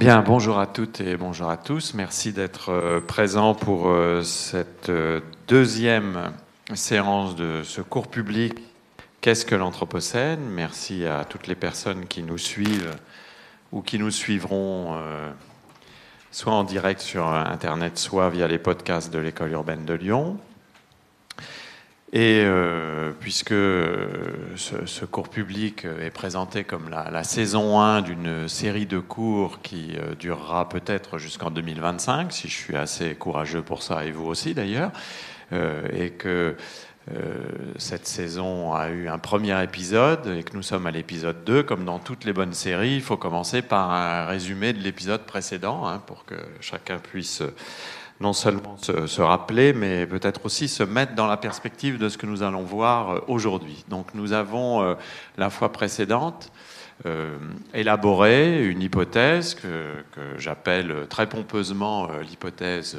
Bien, bonjour à toutes et bonjour à tous. Merci d'être euh, présents pour euh, cette euh, deuxième séance de ce cours public Qu'est-ce que l'Anthropocène? Merci à toutes les personnes qui nous suivent ou qui nous suivront soit en direct sur Internet, soit via les podcasts de l'École urbaine de Lyon. Et euh, puisque ce, cours public est présenté comme la, saison 1 d'une série de cours qui euh, durera peut-être jusqu'en 2025, si je suis assez courageux pour ça, et vous aussi d'ailleurs, euh, et que cette saison a eu un premier épisode et que nous sommes à l'épisode 2, comme dans toutes les bonnes séries, il faut commencer par un résumé de l'épisode précédent hein, pour que chacun puisse non seulement se, rappeler, mais peut-être aussi se mettre dans la perspective de ce que nous allons voir euh, aujourd'hui. Donc nous avons, euh, la fois précédente, euh, élaboré une hypothèse que, j'appelle très pompeusement l'hypothèse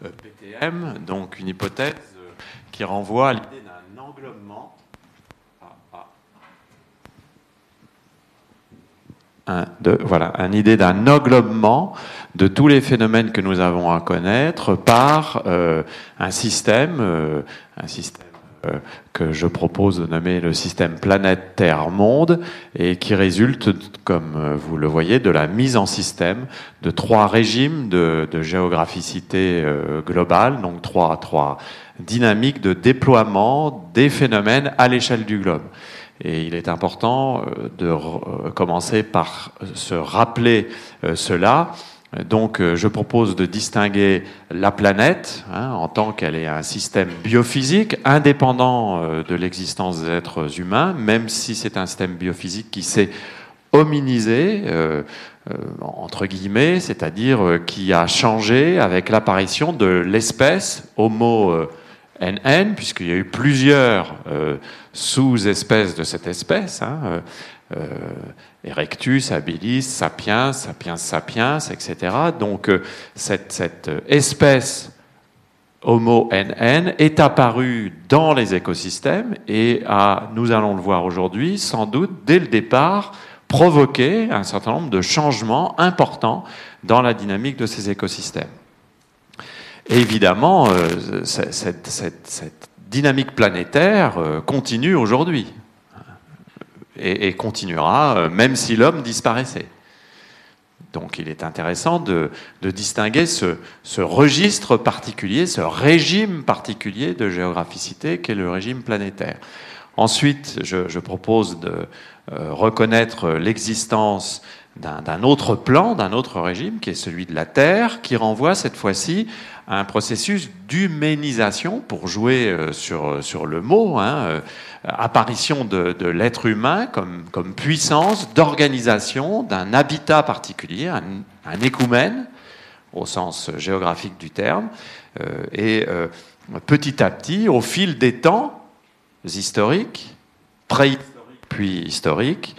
PTM, donc une hypothèse qui renvoie à l'idée d'un englobement. Un, voilà, une idée d'un englobement de tous les phénomènes que nous avons à connaître par euh, un système, euh, un système euh, que je propose de nommer le système planète Terre Monde et qui résulte, comme vous le voyez, de la mise en système de trois régimes de, de géographicité globale, donc trois, trois dynamiques de déploiement des phénomènes à l'échelle du globe. Et il est important de commencer par se rappeler cela donc euh, je propose de distinguer la planète hein, en tant qu'elle est un système biophysique indépendant euh, de l'existence des êtres humains, même si c'est un système biophysique qui s'est hominisé, euh, entre guillemets, c'est-à-dire qui a changé avec l'apparition de l'espèce Homo NN, puisqu'il y a eu plusieurs sous-espèces de cette espèce. Hein, Erectus, habilis, sapiens, sapiens sapiens, etc. Donc euh, cette, espèce Homo NN est apparue dans les écosystèmes et nous allons le voir aujourd'hui, sans doute dès le départ, provoqué un certain nombre de changements importants dans la dynamique de ces écosystèmes. Évidemment, euh, cette, dynamique planétaire euh, continue aujourd'hui et, continuera euh, même si l'homme disparaissait. Donc il est intéressant de, distinguer ce, registre particulier, ce régime particulier de géographicité qu'est le régime planétaire. Ensuite, je, propose de euh, reconnaître l'existence d'un autre plan, d'un autre régime, qui est celui de la Terre, qui renvoie cette fois-ci un processus d'humanisation, pour jouer euh, sur, sur le mot, hein, apparition de, l'être humain comme, comme puissance d'organisation d'un habitat particulier, un, un, écoumène, au sens géographique du terme, euh, et euh, petit à petit, au fil des temps historiques, préhistoriques puis historiques,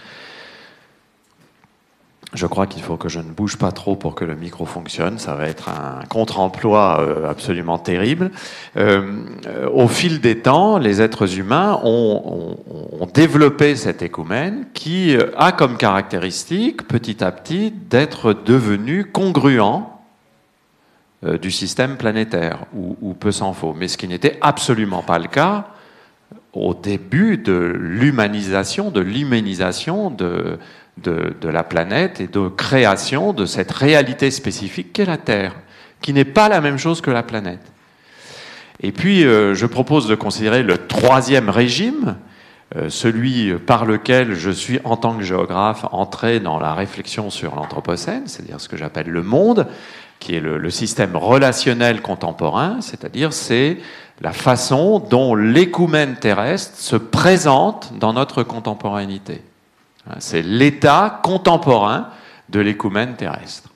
je crois qu'il faut que je ne bouge pas trop pour que le micro fonctionne. Ça va être un contre-emploi euh, absolument terrible. Euh, au fil des temps, les êtres humains ont, développé cet écoumène qui a comme caractéristique, petit à petit, d'être devenu congruent euh, du système planétaire, ou, peu s'en faut. Mais ce qui n'était absolument pas le cas au début de l'humanisation, de l'humanisation de de, la planète et de création de cette réalité spécifique qu'est la Terre, qui n'est pas la même chose que la planète. Et puis, euh, je propose de considérer le troisième régime, euh, celui par lequel je suis, en tant que géographe, entré dans la réflexion sur l'Anthropocène, c'est-à-dire ce que j'appelle le monde, qui est le, système relationnel contemporain, c'est-à-dire c'est la façon dont l'écoumène terrestre se présente dans notre contemporanéité. C'est l'état contemporain de l'écoumène terrestre.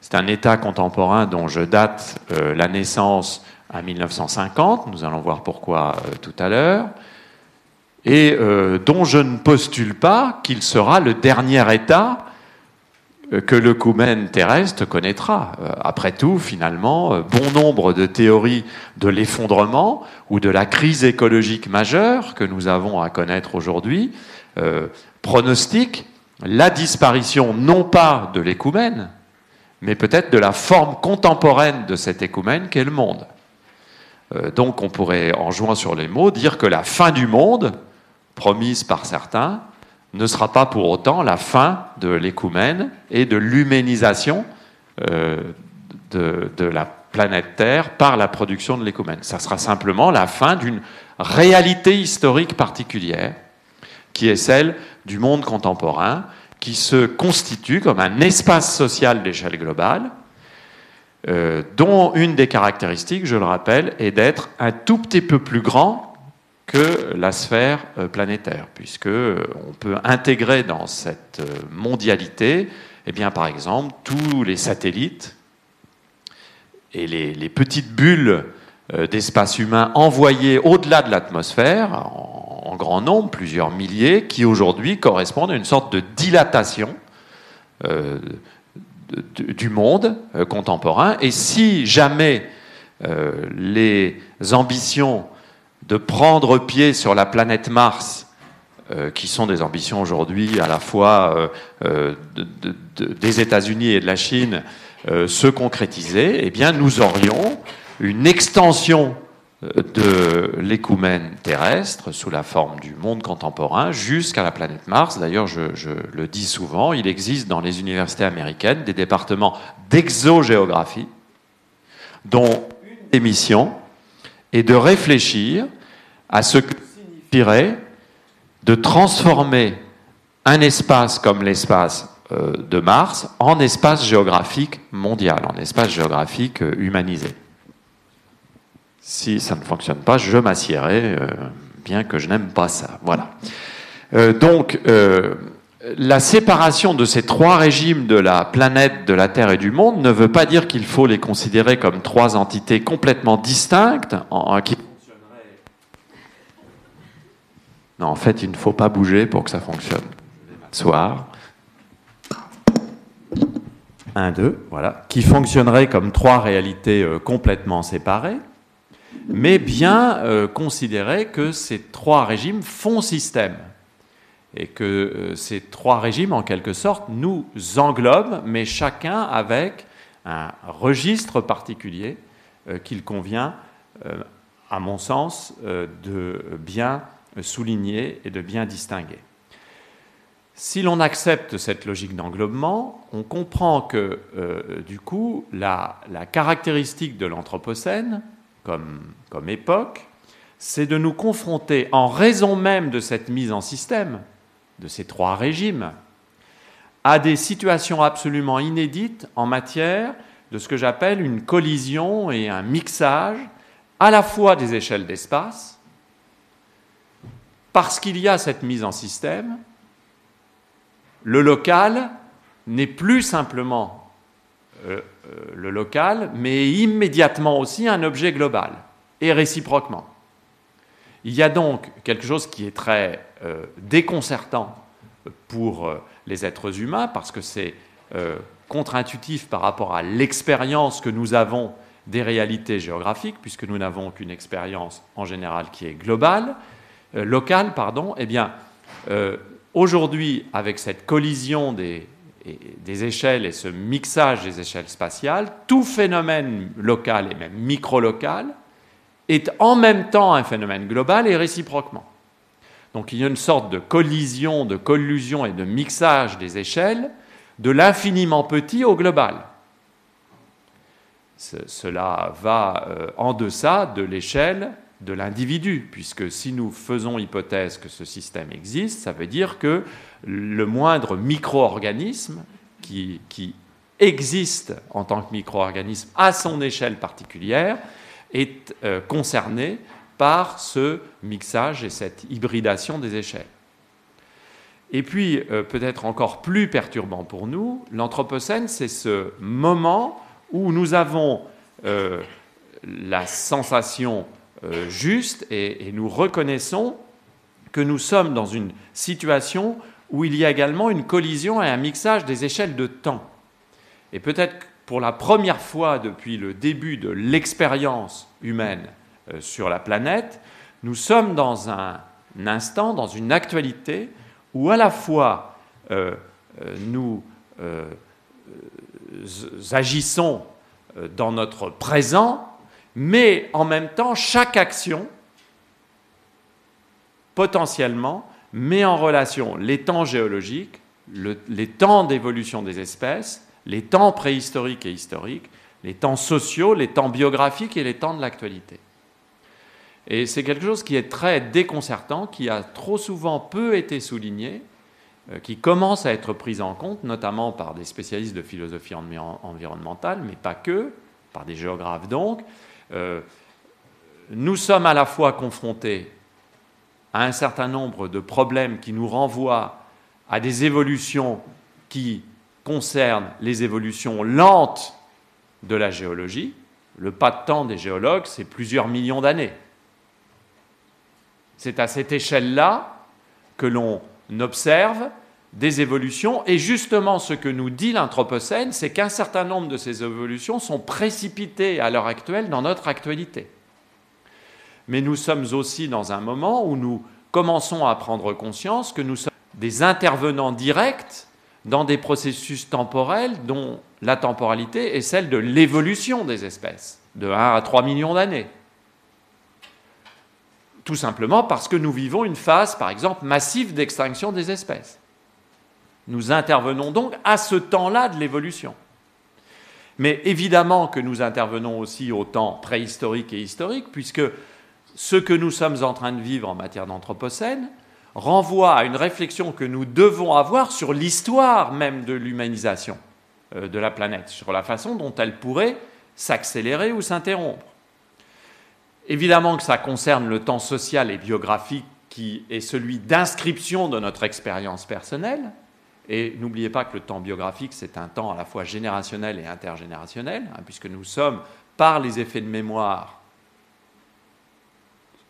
C'est un état contemporain dont je date euh, la naissance à 1950, nous allons voir pourquoi euh, tout à l'heure, et euh, dont je ne postule pas qu'il sera le dernier état que le coumen terrestre connaîtra. Après tout, finalement, bon nombre de théories de l'effondrement ou de la crise écologique majeure que nous avons à connaître aujourd'hui euh, pronostiquent la disparition non pas de l'écoumène, mais peut-être de la forme contemporaine de cet écoumène qu'est le monde. donc on pourrait, en jouant sur les mots, dire que la fin du monde, promise par certains, ne sera pas pour autant la fin de l'écoumène et de l'humanisation euh, de, de, la planète Terre par la production de l'écoumène. Ça sera simplement la fin d'une réalité historique particulière, qui est celle du monde contemporain, qui se constitue comme un espace social d'échelle globale, euh, dont une des caractéristiques, je le rappelle, est d'être un tout petit peu plus grand que la sphère euh, planétaire, puisque euh, on peut intégrer dans cette euh, mondialité, eh bien, par exemple, tous les satellites et les, petites bulles d'espace humain envoyées au-delà de l'atmosphère, grand nombre, plusieurs milliers, qui aujourd'hui correspondent à une sorte de dilatation du monde contemporain. Et si jamais les ambitions de prendre pied sur la planète Mars, euh, qui sont des ambitions aujourd'hui à la fois euh, euh, des États-Unis et de la Chine, se concrétiser, eh bien, nous aurions une extension de l'écoumène terrestre sous la forme du monde contemporain jusqu'à la planète Mars. D'ailleurs, je, je, le dis souvent, il existe dans les universités américaines des départements d'exogéographie dont une des missions est de réfléchir à ce que signifierait de transformer un espace comme l'espace euh, de Mars en espace géographique mondial, en espace géographique euh, humanisé. Si ça ne fonctionne pas, je m'assierai, euh, bien que je n'aime pas ça. Voilà. donc, la séparation de ces trois régimes de la planète, de la Terre et du monde ne veut pas dire qu'il faut les considérer comme trois entités complètement distinctes, Non, en fait, il ne faut pas bouger pour que ça fonctionne. Soir. Un, deux, voilà. Qui fonctionnerait comme trois réalités euh, complètement séparées, mais bien euh, considérer que ces trois régimes font système. Et que euh, ces trois régimes, en quelque sorte, nous englobent, mais chacun avec un registre particulier qu'il convient, à mon sens, de bien souligner et de bien distinguer. Si l'on accepte cette logique d'englobement, on comprend que, euh, du coup, la, caractéristique de l'Anthropocène, comme, époque, c'est de nous confronter, en raison même de cette mise en système, de ces trois régimes, à des situations absolument inédites en matière de ce que j'appelle une collision et un mixage à la fois des échelles d'espace, parce qu'il y a cette mise en système, le local n'est plus simplement le local, mais immédiatement aussi un objet global, et réciproquement. Il y a donc quelque chose qui est très euh, déconcertant pour les êtres humains, parce que c'est contre-intuitif par rapport à l'expérience que nous avons des réalités géographiques, puisque nous n'avons qu'une expérience en général qui est globale, euh, local, pardon, eh bien, euh, aujourd'hui, avec cette collision des, des échelles et ce mixage des échelles spatiales, tout phénomène local et même micro-local est en même temps un phénomène global et réciproquement. Donc il y a une sorte de collision, de collusion et de mixage des échelles de l'infiniment petit au global. cela va euh, en deçà de l'échelle de l'individu, puisque si nous faisons hypothèse que ce système existe, ça veut dire que le moindre micro-organisme qui, existe en tant que micro-organisme à son échelle particulière est euh, concerné par ce mixage et cette hybridation des échelles. Et puis, euh, peut-être encore plus perturbant pour nous, l'Anthropocène, c'est ce moment où nous avons euh, la sensation juste et, nous reconnaissons que nous sommes dans une situation où il y a également une collision et un mixage des échelles de temps. Et peut-être pour la première fois depuis le début de l'expérience humaine euh, sur la planète, nous sommes dans un instant, dans une actualité où à la fois euh, euh, nous agissons dans notre présent, mais en même temps, chaque action, potentiellement, met en relation les temps géologiques, les temps d'évolution des espèces, les temps préhistoriques et historiques, les temps sociaux, les temps biographiques et les temps de l'actualité. Et c'est quelque chose qui est très déconcertant, qui a trop souvent peu été souligné, euh, qui commence à être pris en compte, notamment par des spécialistes de philosophie environnementale, mais pas que, par des géographes donc. Euh, nous sommes à la fois confrontés à un certain nombre de problèmes qui nous renvoient à des évolutions qui concernent les évolutions lentes de la géologie. Le pas de temps des géologues, c'est plusieurs millions d'années. C'est à cette échelle-là que l'on observe des évolutions. Et justement, ce que nous dit l'Anthropocène, c'est qu'un certain nombre de ces évolutions sont précipitées à l'heure actuelle dans notre actualité. Mais nous sommes aussi dans un moment où nous commençons à prendre conscience que nous sommes des intervenants directs dans des processus temporels dont la temporalité est celle de l'évolution des espèces, de 1 à 3 millions d'années. Tout simplement parce que nous vivons une phase, par exemple, massive d'extinction des espèces. Nous intervenons donc à ce temps-là de l'évolution. Mais évidemment que nous intervenons aussi au temps préhistorique et historique, puisque ce que nous sommes en train de vivre en matière d'anthropocène renvoie à une réflexion que nous devons avoir sur l'histoire même de l'humanisation euh, de la planète, sur la façon dont elle pourrait s'accélérer ou s'interrompre. Évidemment que ça concerne le temps social et biographique qui est celui d'inscription de notre expérience personnelle, et n'oubliez pas que le temps biographique, c'est un temps à la fois générationnel et intergénérationnel, hein, puisque nous sommes, par les effets de mémoire,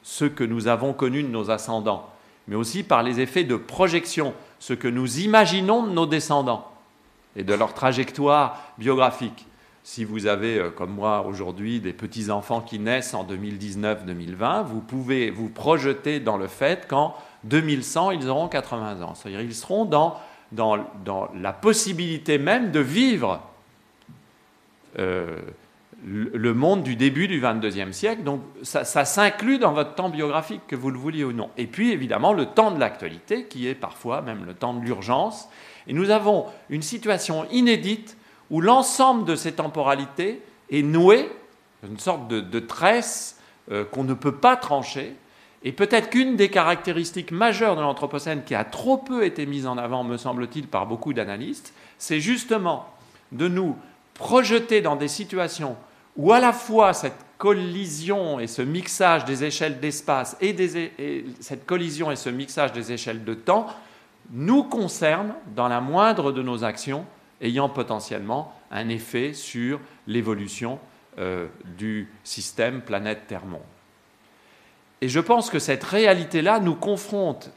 ce que nous avons connu de nos ascendants, mais aussi par les effets de projection, ce que nous imaginons de nos descendants et de leur trajectoire biographique. Si vous avez, euh, comme moi aujourd'hui, des petits-enfants qui naissent en 2019-2020, vous pouvez vous projeter dans le fait qu'en 2100, ils auront 80 ans. C'est-à-dire ils seront dans dans, la possibilité même de vivre euh, le monde du début du XXIe siècle. Donc ça, s'inclut dans votre temps biographique, que vous le vouliez ou non. Et puis évidemment le temps de l'actualité, qui est parfois même le temps de l'urgence. Et nous avons une situation inédite où l'ensemble de ces temporalités est noué, une sorte de, tresse euh, qu'on ne peut pas trancher, et peut-être qu'une des caractéristiques majeures de l'Anthropocène qui a trop peu été mise en avant, me semble-t-il, par beaucoup d'analystes, c'est justement de nous projeter dans des situations où à la fois cette collision et ce mixage des échelles d'espace et, et, cette collision et ce mixage des échelles de temps nous concernent dans la moindre de nos actions, ayant potentiellement un effet sur l'évolution euh, du système planète-Terre-Monde. Et je pense que cette réalité-là nous confronte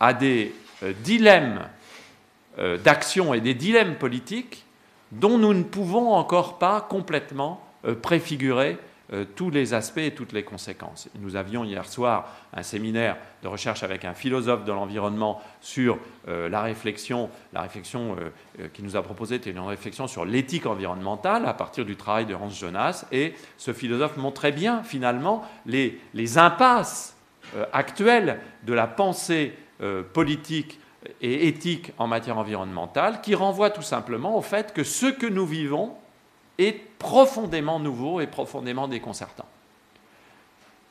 à des euh, dilemmes euh, d'action et des dilemmes politiques dont nous ne pouvons encore pas complètement préfigurer euh, tous les aspects et toutes les conséquences. Nous avions hier soir un séminaire de recherche avec un philosophe de l'environnement sur euh, la réflexion. La réflexion euh, qui nous a proposée était une réflexion sur l'éthique environnementale à partir du travail de Hans Jonas. Et ce philosophe montrait bien finalement les, les impasses actuelles de la pensée politique et éthique en matière environnementale qui renvoient tout simplement au fait que ce que nous vivons est profondément nouveau et profondément déconcertant.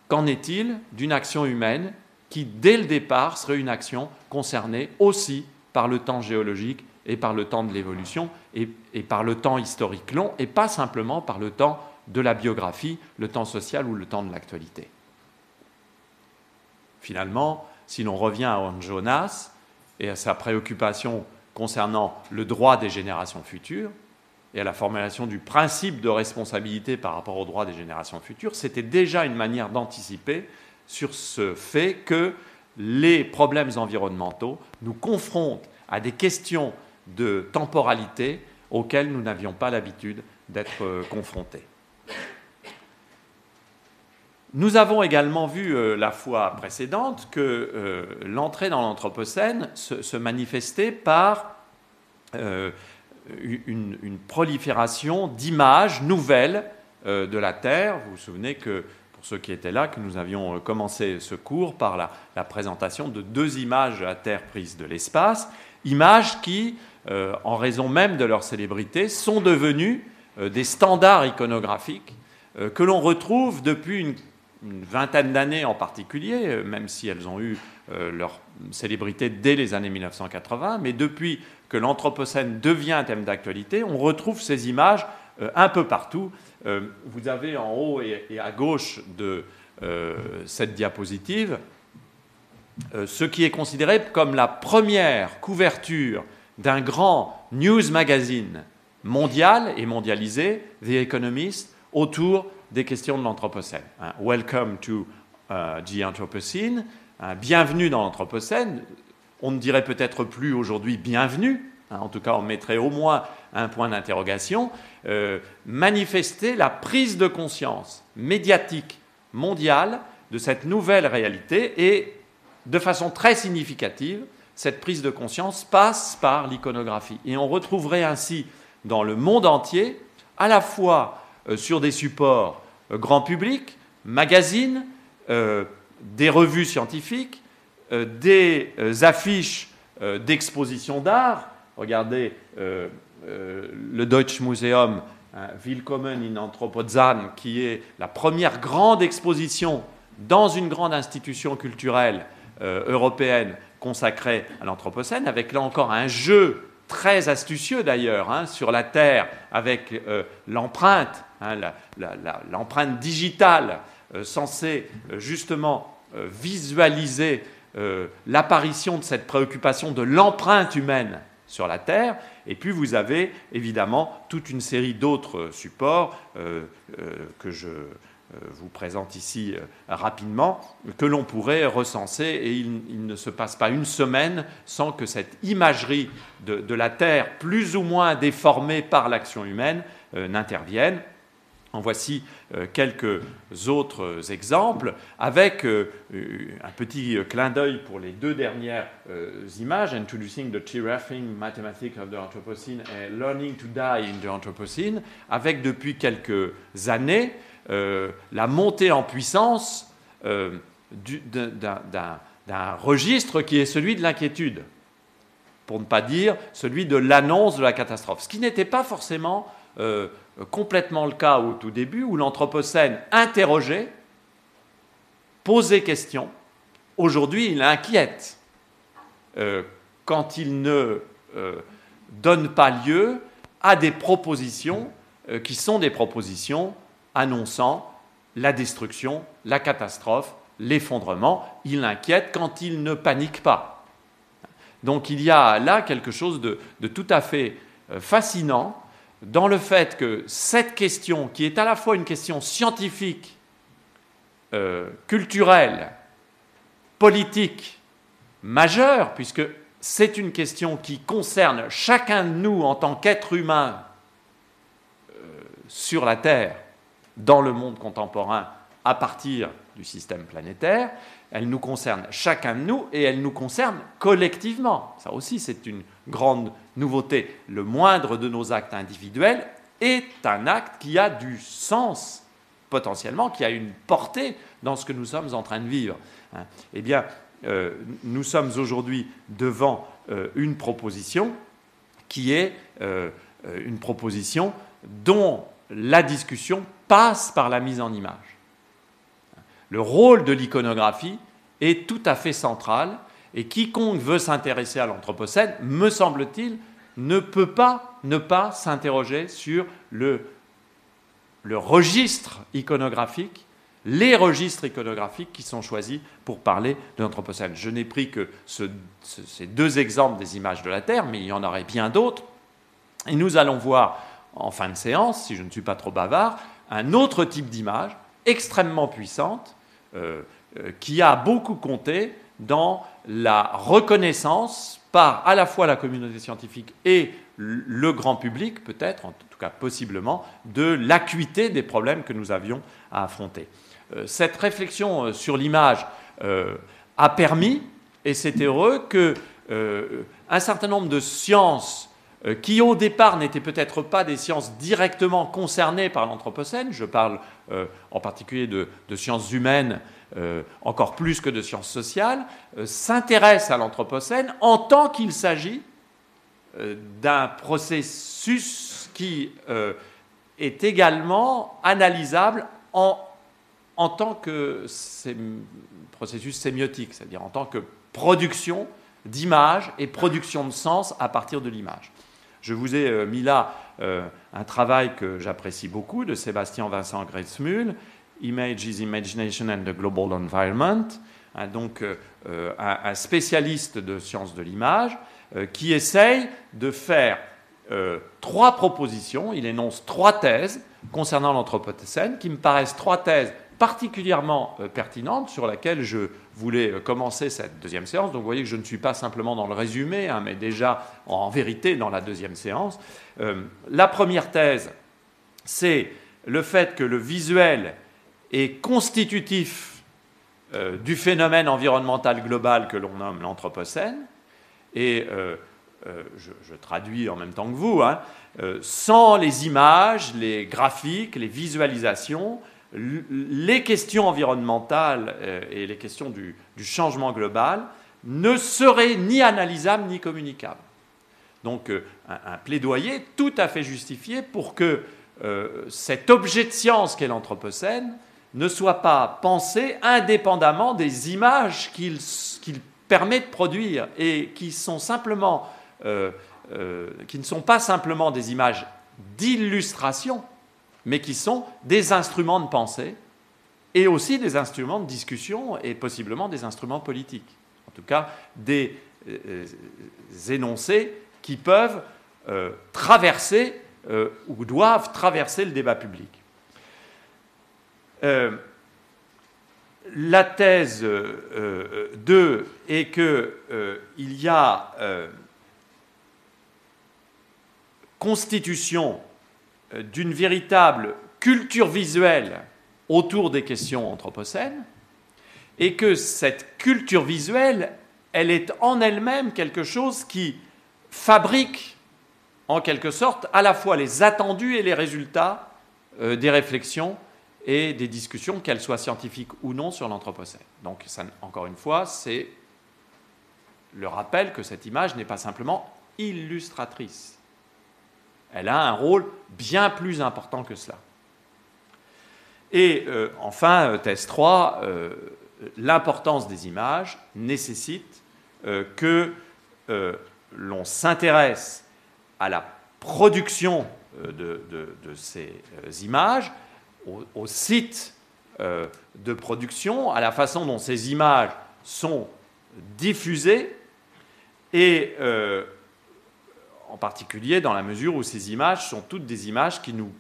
Qu'en est-il d'une action humaine qui, dès le départ, serait une action concernée aussi par le temps géologique et par le temps de l'évolution et, par le temps historique long et pas simplement par le temps de la biographie, le temps social ou le temps de l'actualité? Finalement, si l'on revient à Hans Jonas et à sa préoccupation concernant le droit des générations futures, et à la formulation du principe de responsabilité par rapport aux droits des générations futures, c'était déjà une manière d'anticiper sur ce fait que les problèmes environnementaux nous confrontent à des questions de temporalité auxquelles nous n'avions pas l'habitude d'être euh, confrontés. Nous avons également vu euh, la fois précédente que euh, l'entrée dans l'Anthropocène se, manifestait par une, prolifération d'images nouvelles de la Terre. Vous vous souvenez que, pour ceux qui étaient là, que nous avions commencé ce cours par la, présentation de deux images la Terre prises de l'espace, images qui, en raison même de leur célébrité, sont devenues des standards iconographiques que l'on retrouve depuis une vingtaine d'années en particulier, euh, même si elles ont eu euh, leur célébrité dès les années 1980, mais depuis que l'Anthropocène devient un thème d'actualité, on retrouve ces images euh, un peu partout. Vous avez en haut et à gauche de cette diapositive ce qui est considéré comme la première couverture d'un grand news magazine mondial et mondialisé, The Economist, autour des questions de l'Anthropocène. Welcome to the Anthropocene. Bienvenue dans l'Anthropocène. On ne dirait peut-être plus aujourd'hui bienvenue. Hein. en tout cas, on mettrait au moins un point d'interrogation. Euh, manifester la prise de conscience médiatique mondiale de cette nouvelle réalité et de façon très significative, cette prise de conscience passe par l'iconographie. Et on retrouverait ainsi dans le monde entier à la fois euh, sur des supports euh, grand public, magazines, des revues scientifiques, des affiches d'expositions d'art. Regardez le Deutsche Museum hein, Willkommen in Anthropozan, qui est la première grande exposition dans une grande institution culturelle européenne consacrée à l'Anthropocène, avec là encore un jeu très astucieux d'ailleurs, hein, sur la Terre, avec euh, l'empreinte, hein, l'empreinte digitale euh, censée euh, justement visualiser l'apparition de cette préoccupation de l'empreinte humaine sur la Terre. Et puis vous avez évidemment toute une série d'autres supports que je euh, vous présente ici euh, rapidement, que l'on pourrait recenser, et il, ne se passe pas une semaine sans que cette imagerie de, la Terre, plus ou moins déformée par l'action humaine, euh, n'intervienne. En voici quelques autres exemples, avec un petit clin d'œil pour les deux dernières images, Introducing the Giraffing Mathematics of the Anthropocene et Learning to Die in the Anthropocene, avec depuis quelques années euh, la montée en puissance euh, d'un registre qui est celui de l'inquiétude, pour ne pas dire celui de l'annonce de la catastrophe, ce qui n'était pas forcément euh, complètement le cas au tout début, où l'Anthropocène interrogeait, posait question. Aujourd'hui, il inquiète quand il ne donne pas lieu à des propositions qui sont des propositions annonçant la destruction, la catastrophe, l'effondrement. Il inquiète quand il ne panique pas. Donc il y a là quelque chose de, tout à fait euh, fascinant dans le fait que cette question, qui est à la fois une question scientifique, euh, culturelle, politique, majeure, puisque c'est une question qui concerne chacun de nous en tant qu'être humain euh, sur la Terre, dans le monde contemporain à partir du système planétaire, elle nous concerne chacun de nous et elle nous concerne collectivement. Ça aussi, c'est une grande nouveauté. Le moindre de nos actes individuels est un acte qui a du sens potentiellement, qui a une portée dans ce que nous sommes en train de vivre. Hein. Eh bien, euh, nous sommes aujourd'hui devant euh, une proposition qui est euh, une proposition dont la discussion passe par la mise en image. Le rôle de l'iconographie est tout à fait central et quiconque veut s'intéresser à l'Anthropocène, me semble-t-il, ne peut pas ne pas s'interroger sur le, le registre iconographique, les registres iconographiques qui sont choisis pour parler de l'Anthropocène. Je n'ai pris que ces deux exemples des images de la Terre, mais il y en aurait bien d'autres. Et nous allons voir en fin de séance, si je ne suis pas trop bavard, un autre type d'image extrêmement puissante euh, euh, qui a beaucoup compté dans la reconnaissance par à la fois la communauté scientifique et le grand public, peut-être, en tout cas possiblement, de l'acuité des problèmes que nous avions à affronter. Euh, cette réflexion euh, sur l'image euh, a permis, et c'est heureux, que un certain nombre de sciences qui au départ n'étaient peut-être pas des sciences directement concernées par l'Anthropocène, je parle en particulier de, sciences humaines encore plus que de sciences sociales, s'intéressent à l'Anthropocène en tant qu'il s'agit d'un processus qui est également analysable en en tant que processus sémiotique, c'est-à-dire en tant que production d'image et production de sens à partir de l'image. Je vous ai euh, mis là euh, un travail que j'apprécie beaucoup de Sébastien Vincent Gretzmuhl, Images, Imagination and the Global Environment, hein, donc euh, un, spécialiste de sciences de l'image, qui essaye de faire trois propositions, il énonce trois thèses concernant l'Anthropocène, qui me paraissent trois thèses particulièrement euh, pertinente sur laquelle je voulais euh, commencer cette deuxième séance. Donc vous voyez que je ne suis pas simplement dans le résumé, hein, mais déjà en vérité dans la deuxième séance. Euh, la première thèse, c'est le fait que le visuel est constitutif du phénomène environnemental global que l'on nomme l'Anthropocène. Et je, traduis en même temps que vous, hein, sans les images, les graphiques, les visualisations, les questions environnementales euh, et les questions du, changement global ne seraient ni analysables ni communicables. Donc euh, un, plaidoyer tout à fait justifié pour que euh, cet objet de science qu'est l'Anthropocène ne soit pas pensé indépendamment des images qu'il permet de produire et qui, sont simplement, qui ne sont pas simplement des images d'illustration, mais qui sont des instruments de pensée et aussi des instruments de discussion et possiblement des instruments politiques. En tout cas, des euh, énoncés qui peuvent euh, traverser euh, ou doivent traverser le débat public. La thèse 2 est qu'il y a constitution euh, d'une véritable culture visuelle autour des questions anthropocènes, et que cette culture visuelle, elle est en elle-même quelque chose qui fabrique, en quelque sorte, à la fois les attendus et les résultats euh, des réflexions et des discussions, qu'elles soient scientifiques ou non, sur l'Anthropocène. Donc, encore une fois, c'est le rappel que cette image n'est pas simplement illustratrice. Elle a un rôle bien plus important que cela. Et euh, enfin, euh, thèse 3, euh, l'importance des images nécessite que l'on s'intéresse à la production de, ces images, au, site de production, à la façon dont ces images sont diffusées et en particulier dans la mesure où ces images sont toutes des images qui nous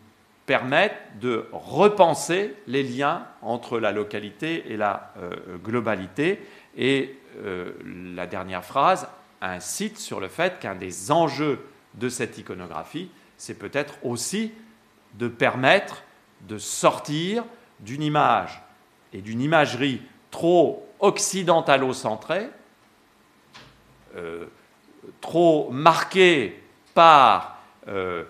permettent de repenser les liens entre la localité et la euh, globalité. Et euh, la dernière phrase incite sur le fait qu'un des enjeux de cette iconographie, c'est peut-être aussi de permettre de sortir d'une image et d'une imagerie trop occidentalo-centrée, euh, trop marqué par euh,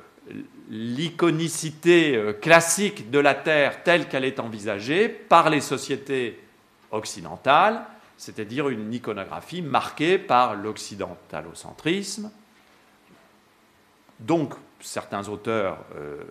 l'iconicité euh, classique de la Terre telle qu'elle est envisagée par les sociétés occidentales, c'est-à-dire une iconographie marquée par l'occidentalocentrisme. Donc, certains auteurs euh,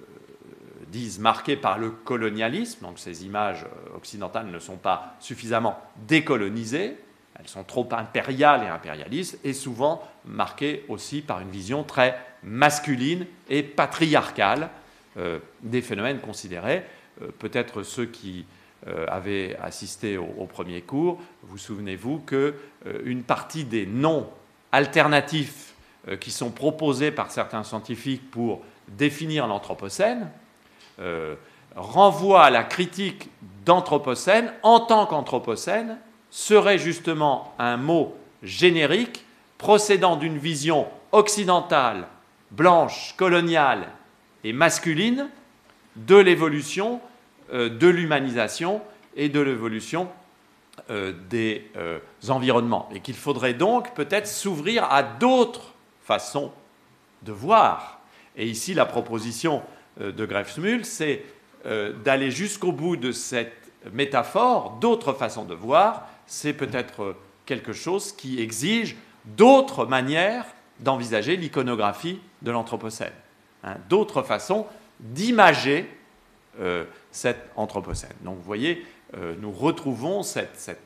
disent marquée par le colonialisme, donc ces images occidentales ne sont pas suffisamment décolonisées, elles sont trop impériales et impérialistes, et souvent marquées aussi par une vision très masculine et patriarcale euh, des phénomènes considérés. Euh, peut-être ceux qui euh, avaient assisté au, premier cours, vous souvenez-vous qu'une partie des noms alternatifs qui sont proposés par certains scientifiques pour définir l'Anthropocène renvoient à la critique d'Anthropocène en tant qu'Anthropocène serait justement un mot générique procédant d'une vision occidentale, blanche, coloniale et masculine de l'évolution, euh, de l'humanisation et de l'évolution euh, des euh, environnements. Et qu'il faudrait donc peut-être s'ouvrir à d'autres façons de voir. Et ici, la proposition de Grefsmull, c'est d'aller jusqu'au bout de cette métaphore, d'autres façons de voir. C'est peut-être quelque chose qui exige d'autres manières d'envisager l'iconographie de l'Anthropocène, hein, d'autres façons d'imager euh, cet Anthropocène. Donc vous voyez, euh, nous retrouvons cet,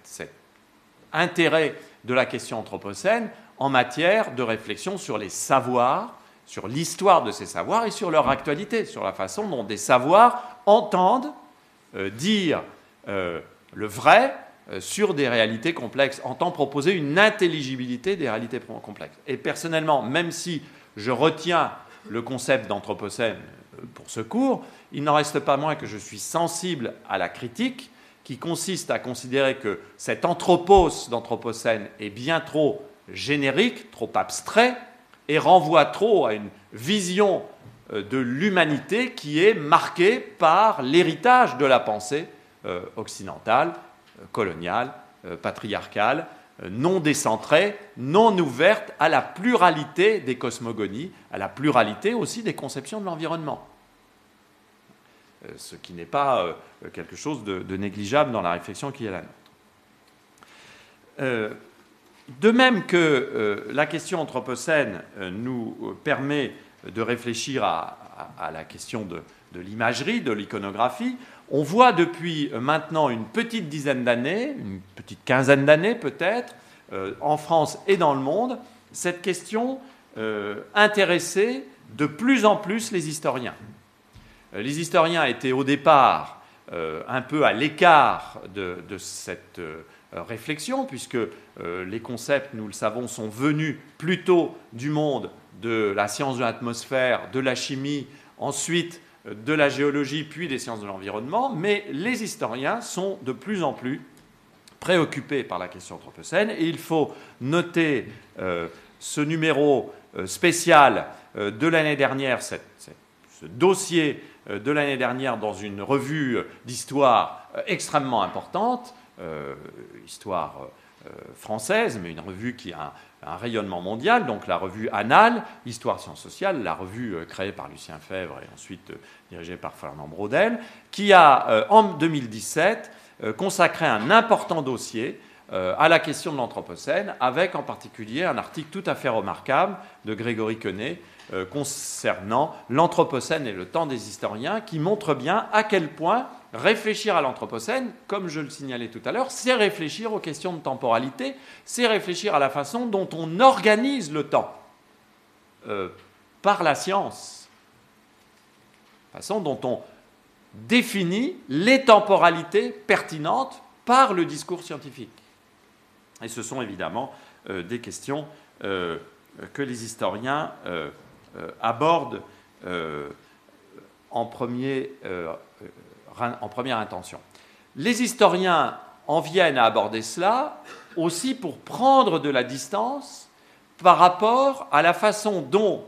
intérêt de la question Anthropocène en matière de réflexion sur les savoirs, sur l'histoire de ces savoirs et sur leur actualité, sur la façon dont des savoirs entendent euh, dire le vrai euh, sur des réalités complexes, entend proposer une intelligibilité des réalités complexes. Et personnellement, même si je retiens le concept d'anthropocène euh, pour ce cours, il n'en reste pas moins que je suis sensible à la critique qui consiste à considérer que cet anthropos d'anthropocène est bien trop générique, trop abstrait, et renvoie trop à une vision euh, de l'humanité qui est marquée par l'héritage de la pensée occidentale coloniale, euh, patriarcale, euh, non décentrée, non ouverte à la pluralité des cosmogonies, à la pluralité aussi des conceptions de l'environnement. Euh, ce qui n'est pas quelque chose de, négligeable dans la réflexion qui est la nôtre. De même que la question anthropocène nous permet de réfléchir à, la question de l'imagerie, de l'iconographie, on voit depuis euh, maintenant une petite dizaine d'années, une petite quinzaine d'années peut-être, euh, en France et dans le monde, cette question euh, intéresser de plus en plus les historiens. les historiens étaient au départ un peu à l'écart de, cette réflexion, puisque les concepts, nous le savons, sont venus plutôt du monde de la science de l'atmosphère, de la chimie, ensuite de la géologie puis des sciences de l'environnement, mais les historiens sont de plus en plus préoccupés par la question anthropocène et il faut noter euh, ce numéro euh, spécial euh, de l'année dernière, ce dossier de l'année dernière dans une revue d'histoire extrêmement importante, histoire française, mais une revue qui a un rayonnement mondial, donc la revue Annales, Histoire Sciences Sociales, la revue euh, créée par Lucien Fèvre et ensuite euh, dirigée par Fernand Braudel, qui a, euh, en 2017, consacré un important dossier à la question de l'Anthropocène, avec en particulier un article tout à fait remarquable de Grégory Quenet concernant l'Anthropocène et le temps des historiens, qui montre bien à quel point réfléchir à l'Anthropocène, comme je le signalais tout à l'heure, c'est réfléchir aux questions de temporalité, c'est réfléchir à la façon dont on organise le temps euh, par la science, la façon dont on définit les temporalités pertinentes par le discours scientifique. Et ce sont évidemment euh, des questions euh, que les historiens abordent en premier en première intention. Les historiens en viennent à aborder cela aussi pour prendre de la distance par rapport à la façon dont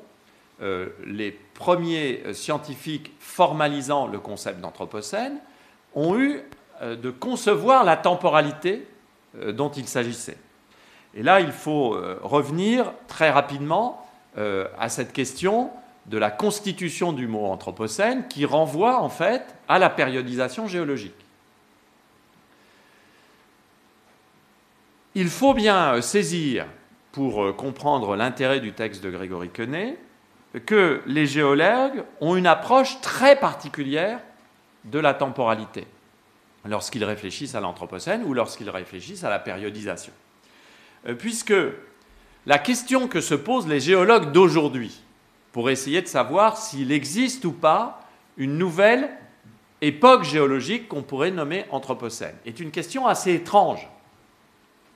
euh, les premiers scientifiques formalisant le concept d'Anthropocène ont eu euh, de concevoir la temporalité euh, dont il s'agissait. Et là, il faut revenir très rapidement à cette question de la constitution du mot anthropocène qui renvoie en fait à la périodisation géologique. Il faut bien saisir, pour euh, comprendre l'intérêt du texte de Grégory Quenet, que les géologues ont une approche très particulière de la temporalité lorsqu'ils réfléchissent à l'Anthropocène ou lorsqu'ils réfléchissent à la périodisation. Euh, puisque la question que se posent les géologues d'aujourd'hui, pour essayer de savoir s'il existe ou pas une nouvelle époque géologique qu'on pourrait nommer Anthropocène. est une question assez étrange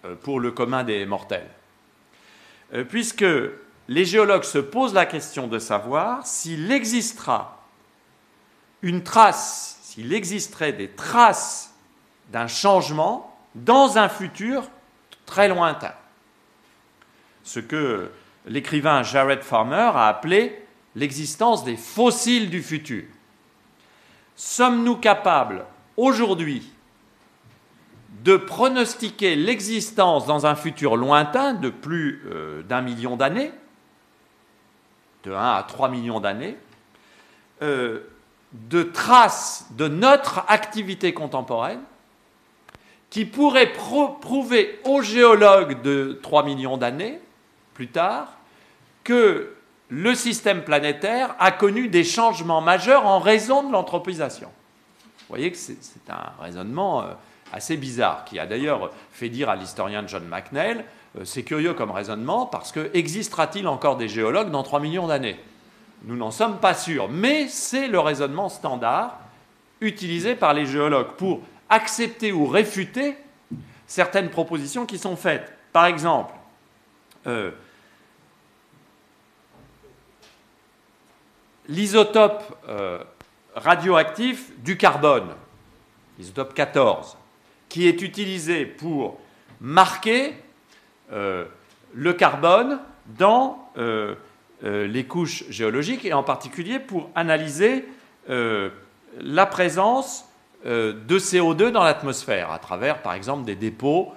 euh, pour le commun des mortels, euh, puisque les géologues se posent la question de savoir s'il existera une trace, s'il existerait des traces d'un changement dans un futur très lointain. Ce que l'écrivain Jared Farmer a appelé l'existence des fossiles du futur. Sommes-nous capables aujourd'hui de pronostiquer l'existence dans un futur lointain de plus euh, d'un million d'années, de 1 à 3 millions d'années, euh, de traces de notre activité contemporaine qui pourraient prouver aux géologues de 3 millions d'années plus tard que le système planétaire a connu des changements majeurs en raison de l'anthropisation. Vous voyez que c'est un raisonnement euh, assez bizarre, qui a d'ailleurs fait dire à l'historien John McNeil, euh, c'est curieux comme raisonnement, parce que existera-t-il encore des géologues dans 3 millions d'années? Nous n'en sommes pas sûrs, mais c'est le raisonnement standard utilisé par les géologues pour accepter ou réfuter certaines propositions qui sont faites. Par exemple, euh, l'isotope euh, radioactif du carbone, l'isotope 14, qui est utilisé pour marquer euh, le carbone dans euh, les couches géologiques et en particulier pour analyser la présence de CO2 dans l'atmosphère à travers par exemple des dépôts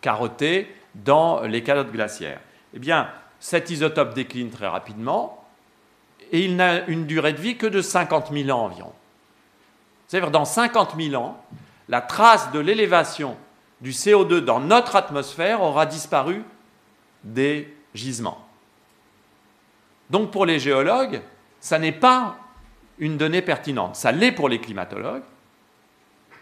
carottés dans les calottes glaciaires. Eh bien, cet isotope décline très rapidement et il n'a une durée de vie que de 50 000 ans environ. C'est-à-dire dans 50 000 ans, la trace de l'élévation du CO2 dans notre atmosphère aura disparu des gisements. Donc pour les géologues, ça n'est pas une donnée pertinente. Ça l'est pour les climatologues